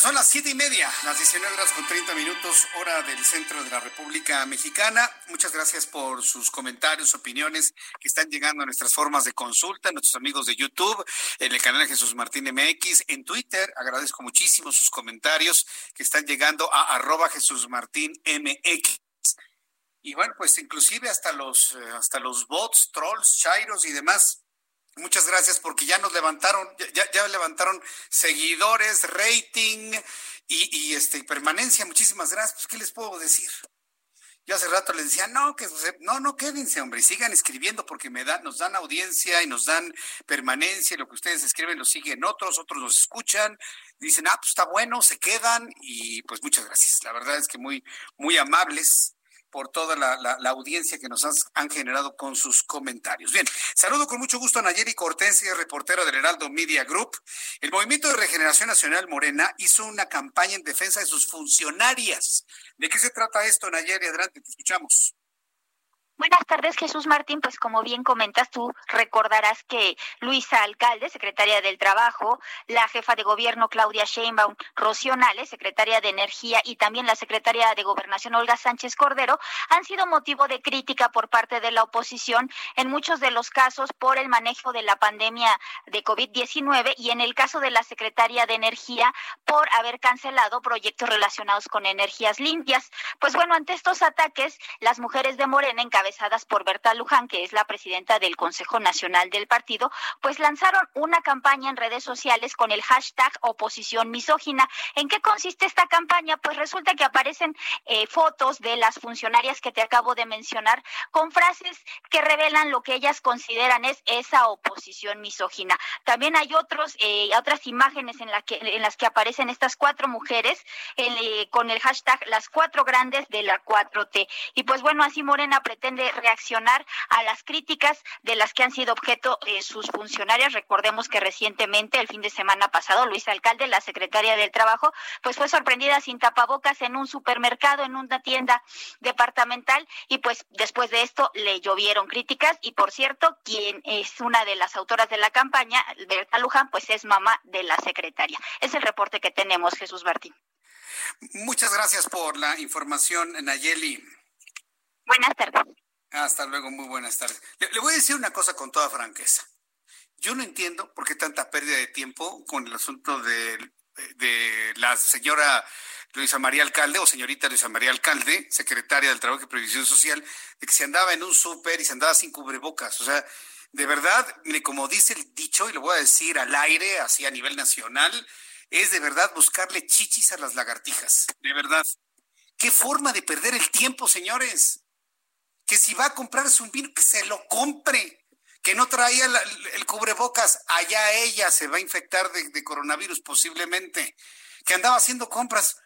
Son las siete y media, las 19 horas con 30 minutos, hora del centro de la República Mexicana. Muchas gracias por sus comentarios, opiniones que están llegando a nuestras formas de consulta, nuestros amigos de YouTube, en el canal de Jesús Martín MX, en Twitter. Agradezco muchísimo sus comentarios que están llegando a arroba Jesús Martín MX. Y bueno, pues inclusive hasta los, eh, hasta los bots, trolls, chairos y demás Muchas gracias porque ya nos levantaron, ya, ya levantaron seguidores, rating y, este permanencia. Muchísimas gracias. Pues, ¿qué les puedo decir? Yo hace rato les decía, no, que no, no quédense, hombre, sigan escribiendo porque me dan, nos dan audiencia y nos dan permanencia, y lo que ustedes escriben lo siguen otros, otros los escuchan, dicen, ah, pues está bueno, se quedan, y pues muchas gracias. La verdad es que muy, muy amables por toda la, audiencia que nos han, generado con sus comentarios. Bien, saludo con mucho gusto a Nayeli Cortensia, reportera del Heraldo Media Group. El Movimiento de Regeneración Nacional Morena hizo una campaña en defensa de sus funcionarias. ¿De qué se trata esto, Nayeli? Adelante, te escuchamos. Buenas tardes, Jesús Martín. Pues como bien comentas, tú recordarás que Luisa Alcalde, secretaria del Trabajo, la jefa de gobierno Claudia Sheinbaum, Rocío Nales, secretaria de Energía y también la secretaria de Gobernación Olga Sánchez Cordero han sido motivo de crítica por parte de la oposición en muchos de los casos por el manejo de la pandemia de COVID-19 y en el caso de la secretaria de Energía por haber cancelado proyectos relacionados con energías limpias. Pues bueno, ante estos ataques, las mujeres de Morena encabezan encabezadas por Berta Luján, que es la presidenta del Consejo Nacional del partido, pues lanzaron una campaña en redes sociales con el hashtag oposición misógina. ¿En qué consiste esta campaña? Pues resulta que aparecen eh, fotos de las funcionarias que te acabo de mencionar con frases que revelan lo que ellas consideran es esa oposición misógina. También hay otros, eh, otras imágenes en, la que, en las que aparecen estas cuatro mujeres eh, con el hashtag las cuatro grandes de la 4T. Y pues bueno, así Morena pretende reaccionar a las críticas de las que han sido objeto eh, sus funcionarias. Recordemos que recientemente, el fin de semana pasado, Luis Alcalde, la secretaria del Trabajo, pues fue sorprendida sin tapabocas en un supermercado, en una tienda departamental y pues después de esto le llovieron críticas y por cierto, quien es una de las autoras de la campaña, Berta Luján, pues es mamá de la secretaria. Es el reporte que tenemos, Jesús Martín. Muchas gracias por la información, Nayeli. Buenas tardes. Hasta luego, muy buenas tardes. Le, voy a decir una cosa con toda franqueza. Yo no entiendo por qué tanta pérdida de tiempo con el asunto de, la señora Luisa María Alcalde o señorita Luisa María Alcalde, secretaria del Trabajo y Previsión Social, de que se andaba en un súper y se andaba sin cubrebocas. O sea, de verdad, como dice el dicho, y lo voy a decir al aire, así a nivel nacional, es de verdad buscarle chichis a las lagartijas. De verdad. ¿Qué forma de perder el tiempo, señores? Que si va a comprarse un vino, que se lo compre. Que no traía el cubrebocas, allá ella se va a infectar de, de coronavirus posiblemente. Que andaba haciendo compras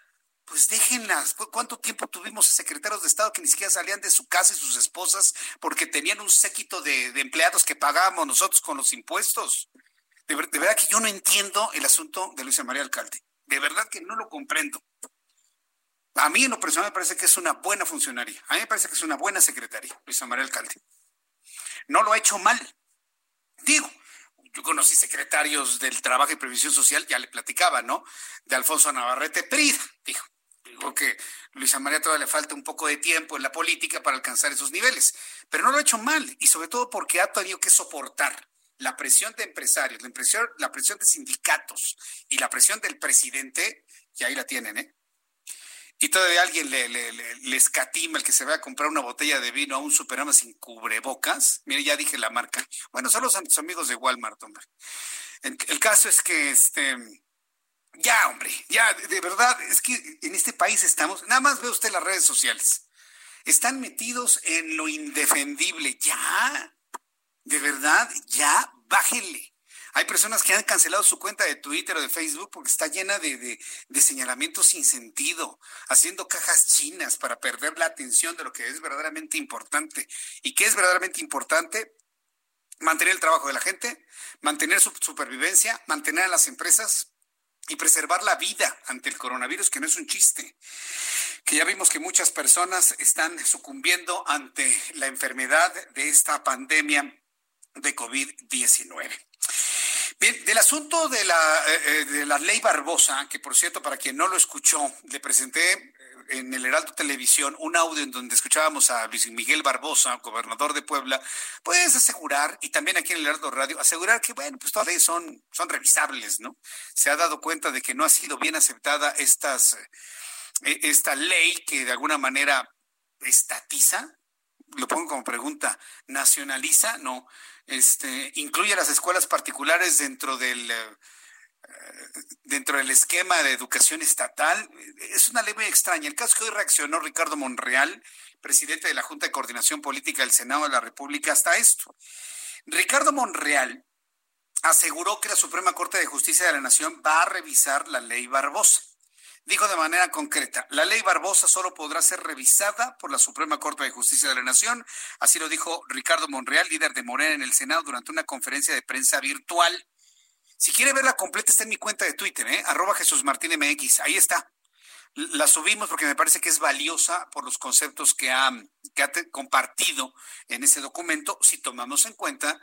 pues déjenlas. ¿Cuánto tiempo tuvimos secretarios de Estado que ni siquiera salían de su casa y sus esposas porque tenían un séquito de, empleados que pagábamos nosotros con los impuestos? De, verdad que yo no entiendo el asunto de Luisa María Alcalde. De verdad que no lo comprendo. A mí en lo personal me parece que es una buena funcionaria. A mí me parece que es una buena secretaria, Luisa María Alcalde. No lo ha hecho mal. Digo, yo conocí secretarios del Trabajo y Previsión Social, ya le platicaba, ¿no? De Alfonso Navarrete Prida, dijo Digo que Luisa María todavía le falta un poco de tiempo en la política para alcanzar esos niveles, pero no lo ha hecho mal y sobre todo porque ha tenido que soportar la presión de empresarios, la presión, de sindicatos y la presión del presidente, y ahí la tienen, ¿eh? Y todavía alguien le, le, escatima el que se va a comprar una botella de vino a un superama sin cubrebocas. Mire, ya dije la marca. Bueno, son los amigos de Walmart, hombre. El caso es que este ya, hombre, ya, de verdad, es que en este país estamos, nada más ve usted las redes sociales, están metidos en lo indefendible, ya, de verdad, ya, bájenle. Hay personas que han cancelado su cuenta de Twitter o de Facebook porque está llena de, de, señalamientos sin sentido, haciendo cajas chinas para perder la atención de lo que es verdaderamente importante. ¿Y qué es verdaderamente importante? Mantener el trabajo de la gente, mantener su supervivencia, mantener a las empresas y preservar la vida ante el coronavirus, que no es un chiste, que ya vimos que muchas personas están sucumbiendo ante la enfermedad de esta pandemia de COVID-19. Bien, del asunto de la, eh, eh, de la ley Barbosa, que por cierto, para quien no lo escuchó, le presenté en el Heraldo Televisión un audio en donde escuchábamos a Luis Miguel Barbosa, gobernador de Puebla, puedes asegurar, y también aquí en el Heraldo Radio, asegurar que, bueno, pues leyes son, son revisables, ¿no? Se ha dado cuenta de que no ha sido bien aceptada eh, esta ley que de alguna manera estatiza, lo pongo como pregunta, nacionaliza, no, este, incluye las escuelas particulares dentro del... Eh, dentro del esquema de educación estatal. Es una ley muy extraña. El caso que hoy reaccionó Ricardo Monreal, presidente de la Junta de Coordinación Política del Senado de la República, hasta esto. Ricardo Monreal aseguró que la Suprema Corte de Justicia de la Nación va a revisar la ley Barbosa. Dijo de manera concreta, la ley Barbosa solo podrá ser revisada por la Suprema Corte de Justicia de la Nación. Así lo dijo Ricardo Monreal, líder de Morena en el Senado, durante una conferencia de prensa virtual. Si quiere verla completa, está en mi cuenta de Twitter, ¿eh? arroba Jesús Martín MX. Ahí está. La subimos porque me parece que es valiosa por los conceptos que ha, que ha compartido en ese documento, si tomamos en cuenta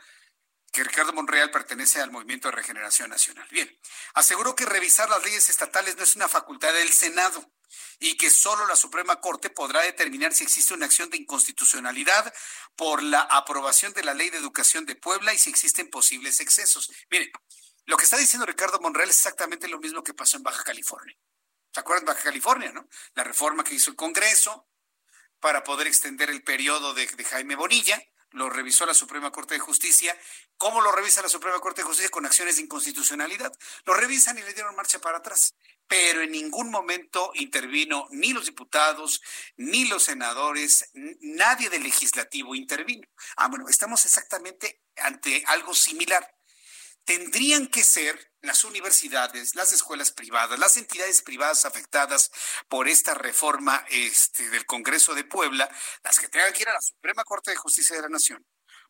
que Ricardo Monreal pertenece al Movimiento de Regeneración Nacional. Bien, aseguró que revisar las leyes estatales no es una facultad del Senado y que solo la Suprema Corte podrá determinar si existe una acción de inconstitucionalidad por la aprobación de la Ley de Educación de Puebla y si existen posibles excesos. Mire, lo que está diciendo Ricardo Monreal es exactamente lo mismo que pasó en Baja California. ¿Se acuerdan de Baja California, no? La reforma que hizo el Congreso, para poder extender el periodo de, de Jaime Bonilla, lo revisó la Suprema Corte de Justicia. ¿Cómo lo revisa la Suprema Corte de Justicia? Con acciones de inconstitucionalidad. Lo revisan y le dieron marcha para atrás. Pero en ningún momento intervino ni los diputados, ni los senadores, nadie del legislativo intervino. Ah, bueno, estamos exactamente ante algo similar tendrían que ser las universidades, las escuelas privadas, las entidades privadas afectadas por esta reforma este, del Congreso de Puebla, las que tengan que ir a la Suprema Corte de Justicia de la Nación,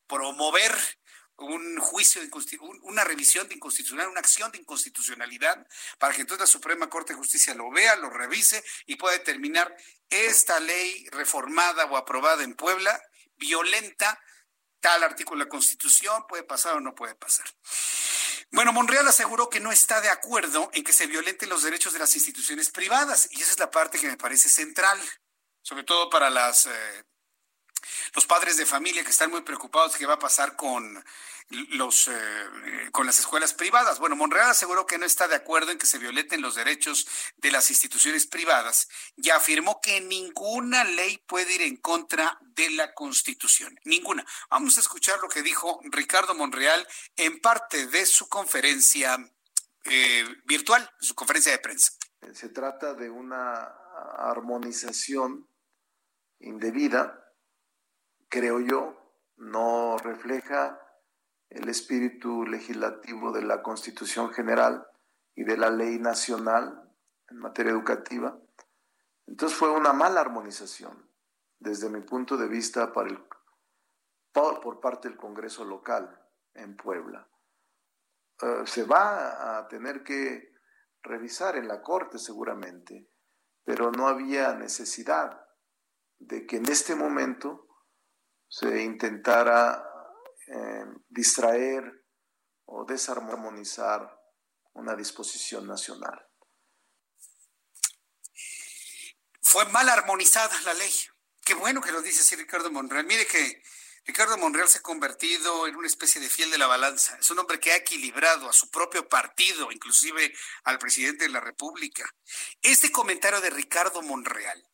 promover un juicio, de una revisión de inconstitucionalidad, una acción de inconstitucionalidad, para que entonces la Suprema Corte de Justicia lo vea, lo revise y pueda determinar esta ley reformada o aprobada en Puebla, violenta tal artículo de la Constitución, puede pasar o no puede pasar. Bueno, Monreal aseguró que no está de acuerdo en que se violenten los derechos de las instituciones privadas y esa es la parte que me parece central, sobre todo para las eh, los padres de familia que están muy preocupados qué va a pasar con los eh, con las escuelas privadas. Bueno, Monreal aseguró que no está de acuerdo en que se violenten los derechos de las instituciones privadas y afirmó que ninguna ley puede ir en contra de la Constitución. Ninguna. Vamos a escuchar lo que dijo Ricardo Monreal en parte de su conferencia eh, virtual, su conferencia de prensa. Se trata de una armonización indebida, creo yo, no refleja el espíritu legislativo de la Constitución General y de la ley nacional en materia educativa. Entonces fue una mala armonización desde mi punto de vista para el, por, parte del Congreso local en Puebla. Eh, se va a tener que revisar en la Corte seguramente, pero no había necesidad de que en este momento se intentara eh, distraer o desarmonizar una disposición nacional. Fue mal armonizada la ley. Qué bueno que lo dice así Ricardo Monreal. Mire que Ricardo Monreal se ha convertido en una especie de fiel de la balanza. Es un hombre que ha equilibrado a su propio partido, inclusive al presidente de la República. Este comentario de Ricardo Monreal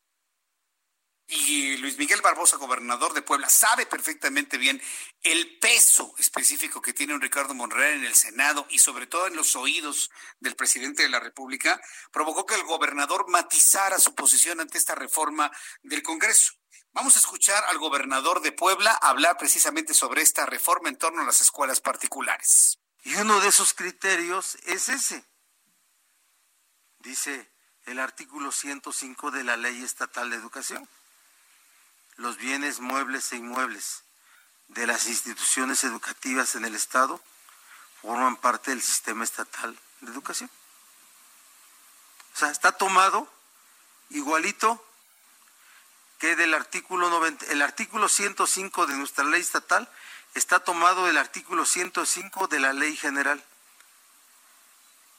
y Luis Miguel Barbosa, gobernador de Puebla, sabe perfectamente bien el peso específico que tiene un Ricardo Monreal en el Senado y sobre todo en los oídos del presidente de la República, provocó que el gobernador matizara su posición ante esta reforma del Congreso. Vamos a escuchar al gobernador de Puebla hablar precisamente sobre esta reforma en torno a las escuelas particulares. Y uno de esos criterios es ese. Dice el artículo 105 de la Ley Estatal de Educación los bienes muebles e inmuebles de las instituciones educativas en el Estado forman parte del sistema estatal de educación. O sea, está tomado igualito que del artículo 90, el artículo 105 de nuestra ley estatal está tomado del artículo 105 de la ley general.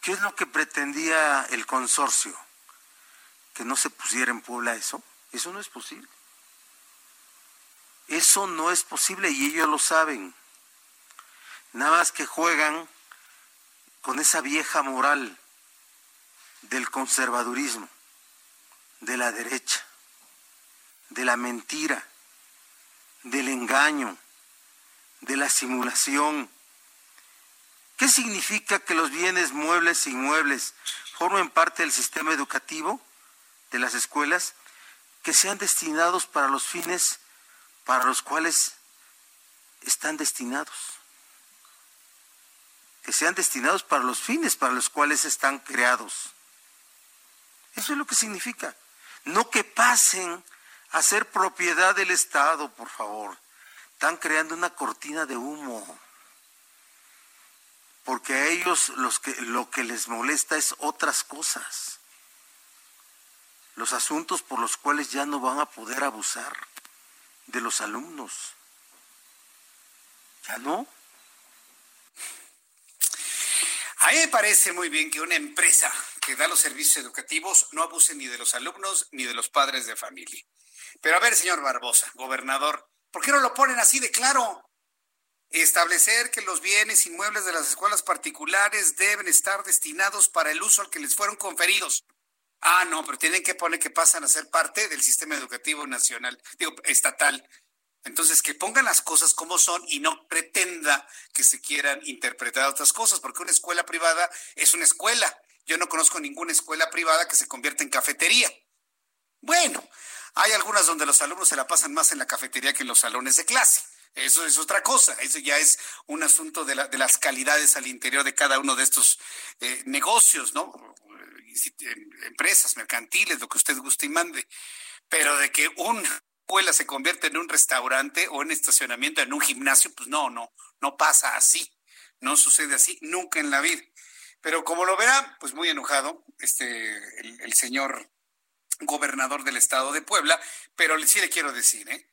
¿Qué es lo que pretendía el consorcio? Que no se pusiera en Puebla eso. Eso no es posible. Eso no es posible y ellos lo saben. Nada más que juegan con esa vieja moral del conservadurismo, de la derecha, de la mentira, del engaño, de la simulación. ¿Qué significa que los bienes muebles e inmuebles formen parte del sistema educativo de las escuelas? Que sean destinados para los fines para los cuales están destinados. Que sean destinados para los fines para los cuales están creados. Eso es lo que significa. No que pasen a ser propiedad del Estado, por favor. Están creando una cortina de humo. Porque a ellos los que, lo que les molesta es otras cosas. Los asuntos por los cuales ya no van a poder abusar de los alumnos. ¿Ya no? A mí me parece muy bien que una empresa que da los servicios educativos no abuse ni de los alumnos ni de los padres de familia. Pero a ver, señor Barbosa, gobernador, ¿por qué no lo ponen así de claro? Establecer que los bienes inmuebles de las escuelas particulares deben estar destinados para el uso al que les fueron conferidos. Ah, no, pero tienen que poner que pasan a ser parte del sistema educativo nacional, digo, estatal. Entonces, que pongan las cosas como son y no pretenda que se quieran interpretar otras cosas, porque una escuela privada es una escuela. Yo no conozco ninguna escuela privada que se convierta en cafetería. Bueno, hay algunas donde los alumnos se la pasan más en la cafetería que en los salones de clase. Eso es otra cosa. Eso ya es un asunto de, las calidades al interior de cada uno de estos eh, negocios, ¿no? Empresas, mercantiles, lo que usted guste y mande. Pero de que una escuela se convierte en un restaurante o en estacionamiento, en un gimnasio, pues no, no, no pasa así. No sucede así nunca en la vida. Pero como lo verá, pues muy enojado, este, el, el señor gobernador del estado de Puebla, pero sí le quiero decir, ¿eh?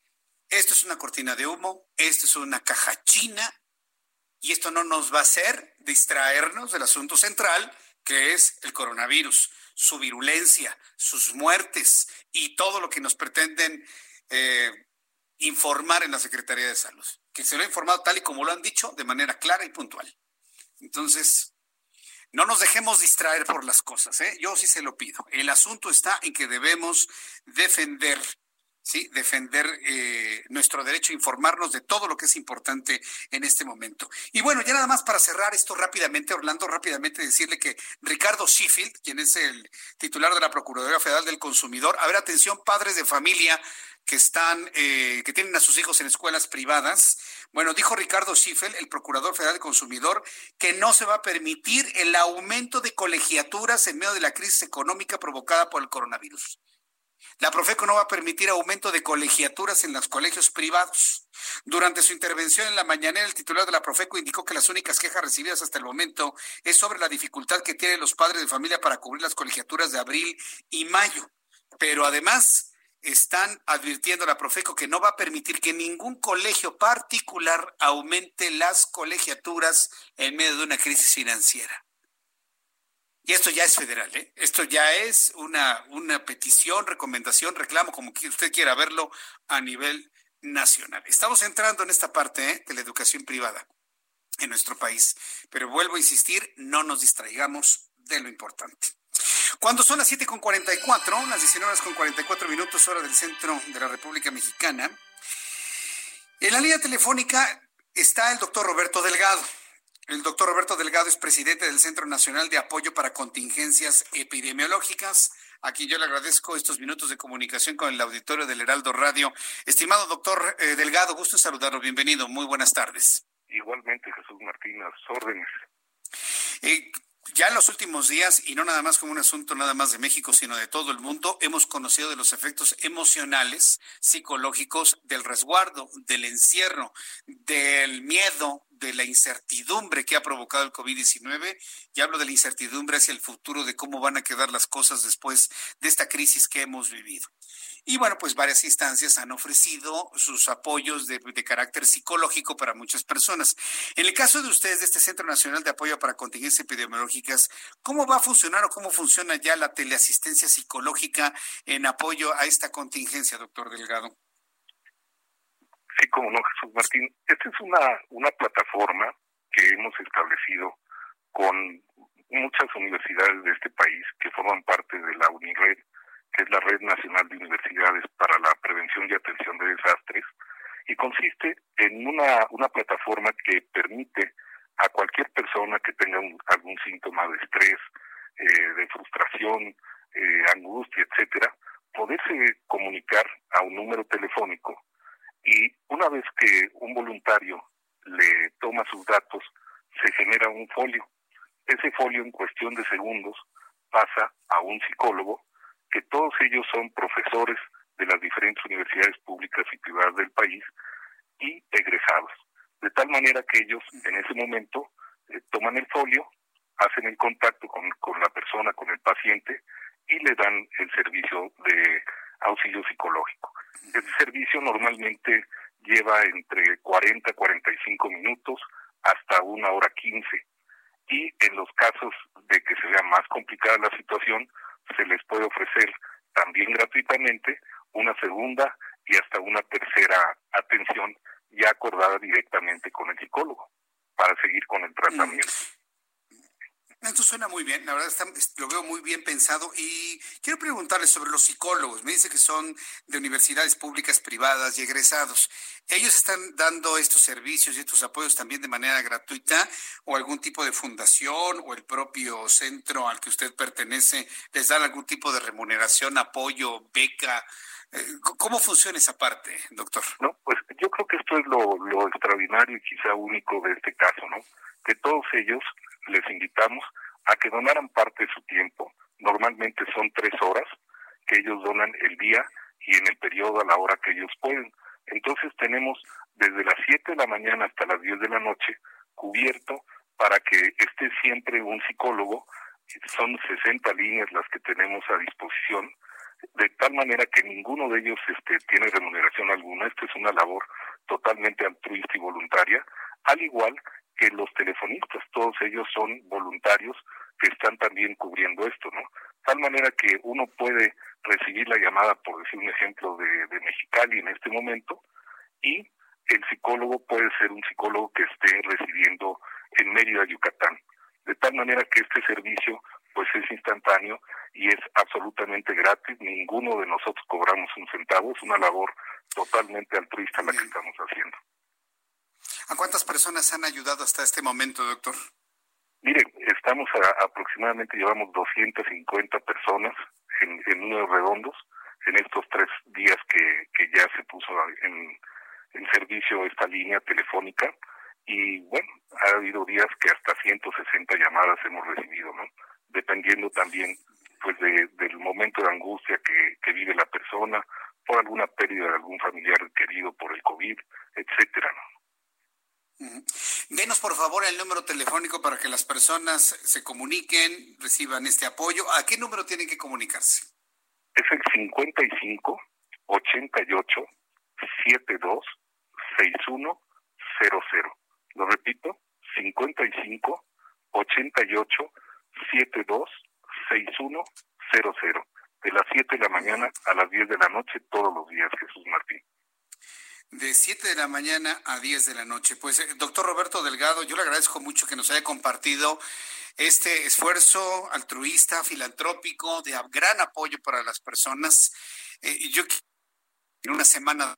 Esto es una cortina de humo, esto es una caja china y esto no nos va a hacer distraernos del asunto central, que es el coronavirus, su virulencia, sus muertes y todo lo que nos pretenden eh, informar en la Secretaría de Salud, que se lo ha informado tal y como lo han dicho, de manera clara y puntual. Entonces, no nos dejemos distraer por las cosas, ¿eh? yo sí se lo pido. El asunto está en que debemos defender ¿sí? defender eh, nuestro derecho a informarnos de todo lo que es importante en este momento. Y bueno, ya nada más para cerrar esto rápidamente, Orlando, rápidamente decirle que Ricardo Sheffield, quien es el titular de la Procuraduría Federal del Consumidor, a ver, atención, padres de familia que están, eh, que tienen a sus hijos en escuelas privadas. Bueno, dijo Ricardo Schiffel, el Procurador Federal del Consumidor, que no se va a permitir el aumento de colegiaturas en medio de la crisis económica provocada por el coronavirus. La Profeco no va a permitir aumento de colegiaturas en los colegios privados. Durante su intervención en la mañanera, el titular de la Profeco indicó que las únicas quejas recibidas hasta el momento es sobre la dificultad que tienen los padres de familia para cubrir las colegiaturas de abril y mayo. Pero además están advirtiendo a la Profeco que no va a permitir que ningún colegio particular aumente las colegiaturas en medio de una crisis financiera. Y esto ya es federal, ¿eh? Esto ya es una, una petición, recomendación, reclamo, como usted quiera verlo, a nivel nacional. Estamos entrando en esta parte ¿eh? de la educación privada en nuestro país. Pero vuelvo a insistir, no nos distraigamos de lo importante. Cuando son las 7 con 44, las 19 horas con 44 minutos, hora del centro de la República Mexicana, en la línea telefónica está el doctor Roberto Delgado. El doctor Roberto Delgado es presidente del Centro Nacional de Apoyo para Contingencias Epidemiológicas, a quien yo le agradezco estos minutos de comunicación con el auditorio del Heraldo Radio. Estimado doctor eh, Delgado, gusto en saludarlo. Bienvenido. Muy buenas tardes. Igualmente, Jesús Martín, a sus órdenes. Eh, ya en los últimos días, y no nada más como un asunto nada más de México, sino de todo el mundo, hemos conocido de los efectos emocionales, psicológicos del resguardo, del encierro, del miedo, de la incertidumbre que ha provocado el COVID-19 y hablo de la incertidumbre hacia el futuro de cómo van a quedar las cosas después de esta crisis que hemos vivido. Y bueno, pues varias instancias han ofrecido sus apoyos de, carácter psicológico para muchas personas. En el caso de ustedes, de este Centro Nacional de Apoyo para Contingencias Epidemiológicas, ¿cómo va a funcionar o cómo funciona ya la teleasistencia psicológica en apoyo a esta contingencia, doctor Delgado? Sí, como no, Jesús Martín. Esta es una, una plataforma que hemos establecido con muchas universidades de este país que forman parte de la UNIRED que es la Red Nacional de Universidades para la Prevención y Atención de Desastres, y consiste en una, una plataforma que permite a cualquier persona que tenga algún síntoma de estrés, eh, de frustración, eh, angustia, etcétera, poderse comunicar a un número telefónico y una vez que un voluntario le toma sus datos, se genera un folio. Ese folio en cuestión de segundos pasa a un psicólogo que todos ellos son profesores de las diferentes universidades públicas y privadas del país y egresados. De tal manera que ellos en ese momento eh, toman el folio, hacen el contacto con, con la persona, con el paciente y le dan el servicio de auxilio psicológico. Este servicio normalmente lleva entre 40 y 45 minutos hasta una hora 15 y en los casos de que se vea más complicada la situación, se les puede ofrecer también gratuitamente una segunda y hasta una tercera atención ya acordada directamente con el psicólogo para seguir con el tratamiento. Esto suena muy bien, la verdad está, lo veo muy bien pensado y quiero preguntarles sobre los psicólogos. Me dice que son de universidades públicas, privadas y egresados. ¿Ellos están dando estos servicios y estos apoyos también de manera gratuita o algún tipo de fundación o el propio centro al que usted pertenece les da algún tipo de remuneración, apoyo, beca? Eh, ¿Cómo funciona esa parte, doctor? No, pues yo creo que esto es lo, lo extraordinario y quizá único de este caso, ¿no? Que todos ellos les invitamos a que donaran parte de su tiempo. Normalmente son tres horas que ellos donan el día y en el periodo a la hora que ellos pueden. Entonces tenemos desde las 7 de la mañana hasta las 10 de la noche cubierto para que esté siempre un psicólogo. Son 60 líneas las que tenemos a disposición, de tal manera que ninguno de ellos este, tiene remuneración alguna. Esta es una labor totalmente altruista y voluntaria, al igual que los telefonistas, todos ellos son voluntarios que están también cubriendo esto, ¿no? Tal manera que uno puede recibir la llamada, por decir un ejemplo, de, de Mexicali en este momento, y el psicólogo puede ser un psicólogo que esté residiendo en Mérida, Yucatán. De tal manera que este servicio pues es instantáneo y es absolutamente gratis, ninguno de nosotros cobramos un centavo, es una labor totalmente altruista la que estamos haciendo. ¿A cuántas personas han ayudado hasta este momento, doctor? Mire, estamos a, aproximadamente, llevamos 250 personas en, en números redondos en estos tres días que, ya se puso en, en servicio esta línea telefónica y bueno, ha habido días que hasta 160 llamadas hemos recibido, ¿no? Dependiendo también pues de, del momento de angustia que, que vive la persona por alguna pérdida de algún familiar querido por el COVID, etcétera, ¿no? Denos por favor el número telefónico para que las personas se comuniquen, reciban este apoyo. ¿A qué número tienen que comunicarse? Es el 55 88 72 6100. Lo repito, 55 88 72 6100. De las 7 de la mañana a las 10 de la noche todos los días, Jesús Martín de 7 de la mañana a 10 de la noche. Pues, eh, doctor Roberto Delgado, yo le agradezco mucho que nos haya compartido este esfuerzo altruista, filantrópico, de gran apoyo para las personas. Eh, yo en una semana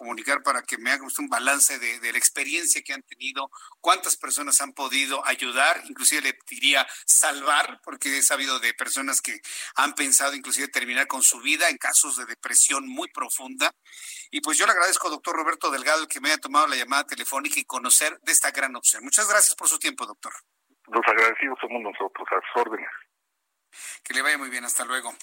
comunicar para que me haga usted un balance de, la experiencia que han tenido, cuántas personas han podido ayudar, inclusive le diría salvar, porque he sabido de personas que han pensado inclusive terminar con su vida en casos de depresión muy profunda. Y pues yo le agradezco, doctor Roberto Delgado, que me haya tomado la llamada telefónica y conocer de esta gran opción. Muchas gracias por su tiempo, doctor. Los agradecidos somos nosotros, a sus órdenes. Que le vaya muy bien, hasta luego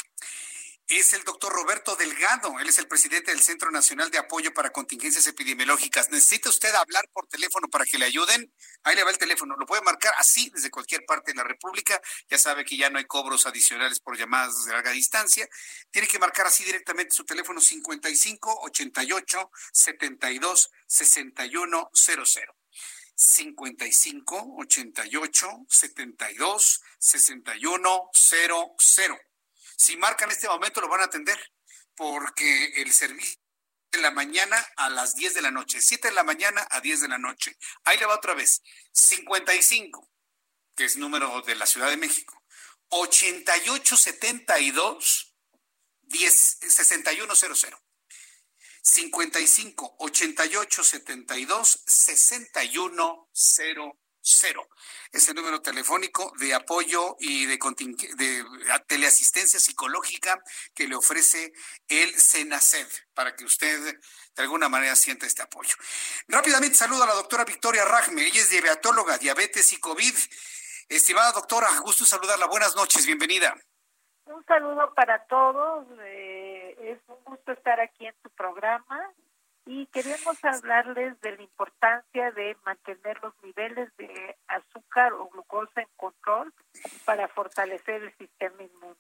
es el doctor Roberto Delgado. Él es el presidente del Centro Nacional de Apoyo para Contingencias Epidemiológicas. ¿Necesita usted hablar por teléfono para que le ayuden? Ahí le va el teléfono. Lo puede marcar así desde cualquier parte de la República. Ya sabe que ya no hay cobros adicionales por llamadas de larga distancia. Tiene que marcar así directamente su teléfono 55 88 72 61 00. 55 88 72 61 00. Si marcan este momento, lo van a atender, porque el servicio de la mañana a las 10 de la noche, 7 de la mañana a 10 de la noche. Ahí le va otra vez, 55, que es número de la Ciudad de México, 8872 10 6100. 55 88 72 6100 es el número telefónico de apoyo y de, teleasistencia psicológica que le ofrece el SENACED para que usted de alguna manera sienta este apoyo. Rápidamente saludo a la doctora Victoria Rajme, ella es diabetóloga, diabetes y COVID. Estimada doctora, gusto saludarla. Buenas noches, bienvenida. Un saludo para todos. Eh, es un gusto estar aquí en tu programa y queremos hablarles de la importancia de mantener los niveles de azúcar o glucosa en control para fortalecer el sistema inmune.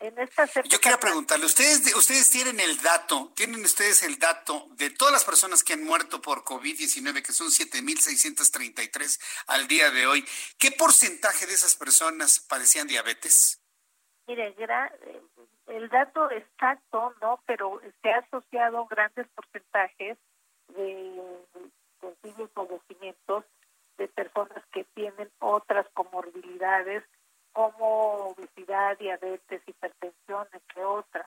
En estas Yo quiero preguntarle, ustedes ustedes tienen el dato, tienen ustedes el dato de todas las personas que han muerto por COVID-19, que son 7.633 al día de hoy. ¿Qué porcentaje de esas personas padecían diabetes? Mire, eh, el dato exacto no, pero se ha asociado grandes porcentajes de posibles padecimientos de personas que tienen otras comorbilidades como obesidad, diabetes, hipertensión, entre otras.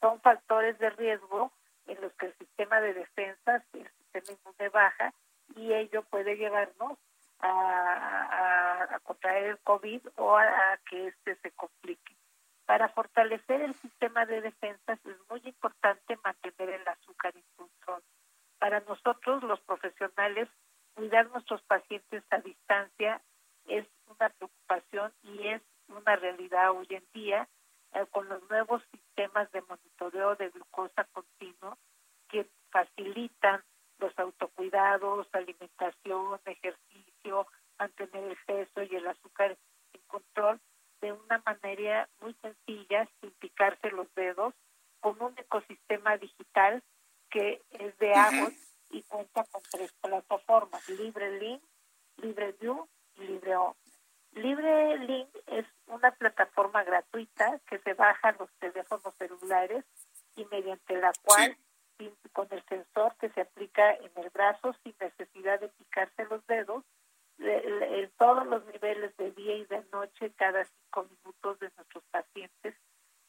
Son factores de riesgo en los que el sistema de defensa, el sistema inmune baja, y ello puede llevarnos a, contraer el COVID o a, que éste se complique. Para fortalecer el sistema de defensas es muy importante mantener el azúcar en control. Para nosotros, los profesionales, cuidar nuestros pacientes a distancia es una preocupación y es una realidad hoy en día eh, con los nuevos sistemas de monitoreo de glucosa continuo que facilitan los autocuidados, alimentación, ejercicio, mantener el peso y el azúcar en control de una manera muy sencilla, sin picarse los dedos, con un ecosistema digital que es de y cuenta con tres plataformas, LibreLink, LibreView y LibreOn. LibreLink es una plataforma gratuita que se baja los teléfonos celulares y mediante la cual con el sensor que se aplica en el brazo sin necesidad de picarse los dedos, en todos los niveles de día y de noche, cada cinco minutos de nuestros pacientes,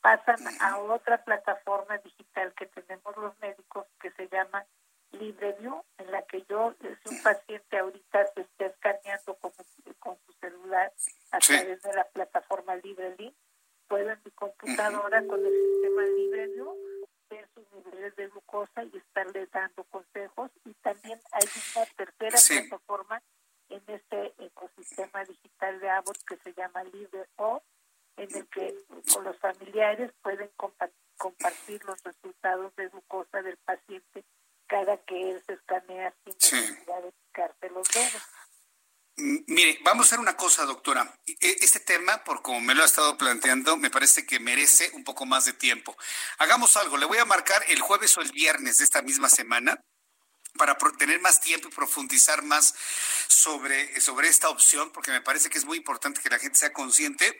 pasan a otra plataforma digital que tenemos los médicos que se llama LibreView, en la que yo, si un paciente ahorita se está escaneando con, con su celular a través de la plataforma LibreLink, puedo en mi computadora con el sistema LibreView ver sus niveles de glucosa y estarle dando consejos. Y también hay una tercera plataforma en este ecosistema digital de Abbott que se llama LibreO, en el que con los familiares pueden compartir los resultados de glucosa del paciente cada que él se escanea sin necesidad de picarse los dedos. Mire, vamos a hacer una cosa, doctora. E, este tema, por como me lo ha estado planteando, me parece que merece un poco más de tiempo. Hagamos algo, le voy a marcar el jueves o el viernes de esta misma semana para tener más tiempo y profundizar más sobre, sobre esta opción, porque me parece que es muy importante que la gente sea consciente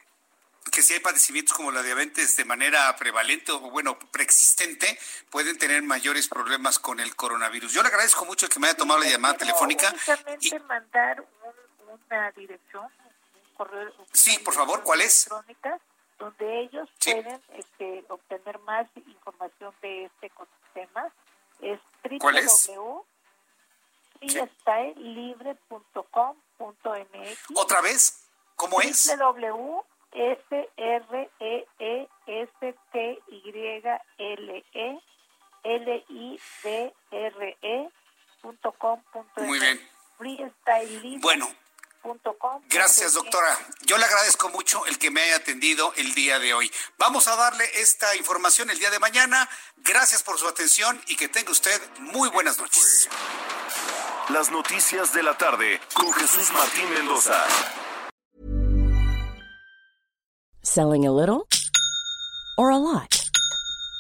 que si hay padecimientos como la diabetes de manera prevalente o bueno, preexistente, pueden tener mayores problemas con el coronavirus. Yo le agradezco mucho que me haya tomado la llamada telefónica. Y mandar una dirección, un correo. Sí, por favor, ¿cuál es? Donde ellos pueden este, obtener más información de este ecosistema. Es www.freestylelibre.com.mx. ¿Otra vez? ¿Cómo es? www S R E E S T Y L E L I D R E punto com Muy bien. Bueno, Gracias, doctora. Yo le agradezco mucho el que me haya atendido el día de hoy. Vamos a darle esta información el día de mañana. Gracias por su atención y que tenga usted muy buenas noches. Las noticias de la tarde con Jesús Martín Mendoza. Selling a little or a lot.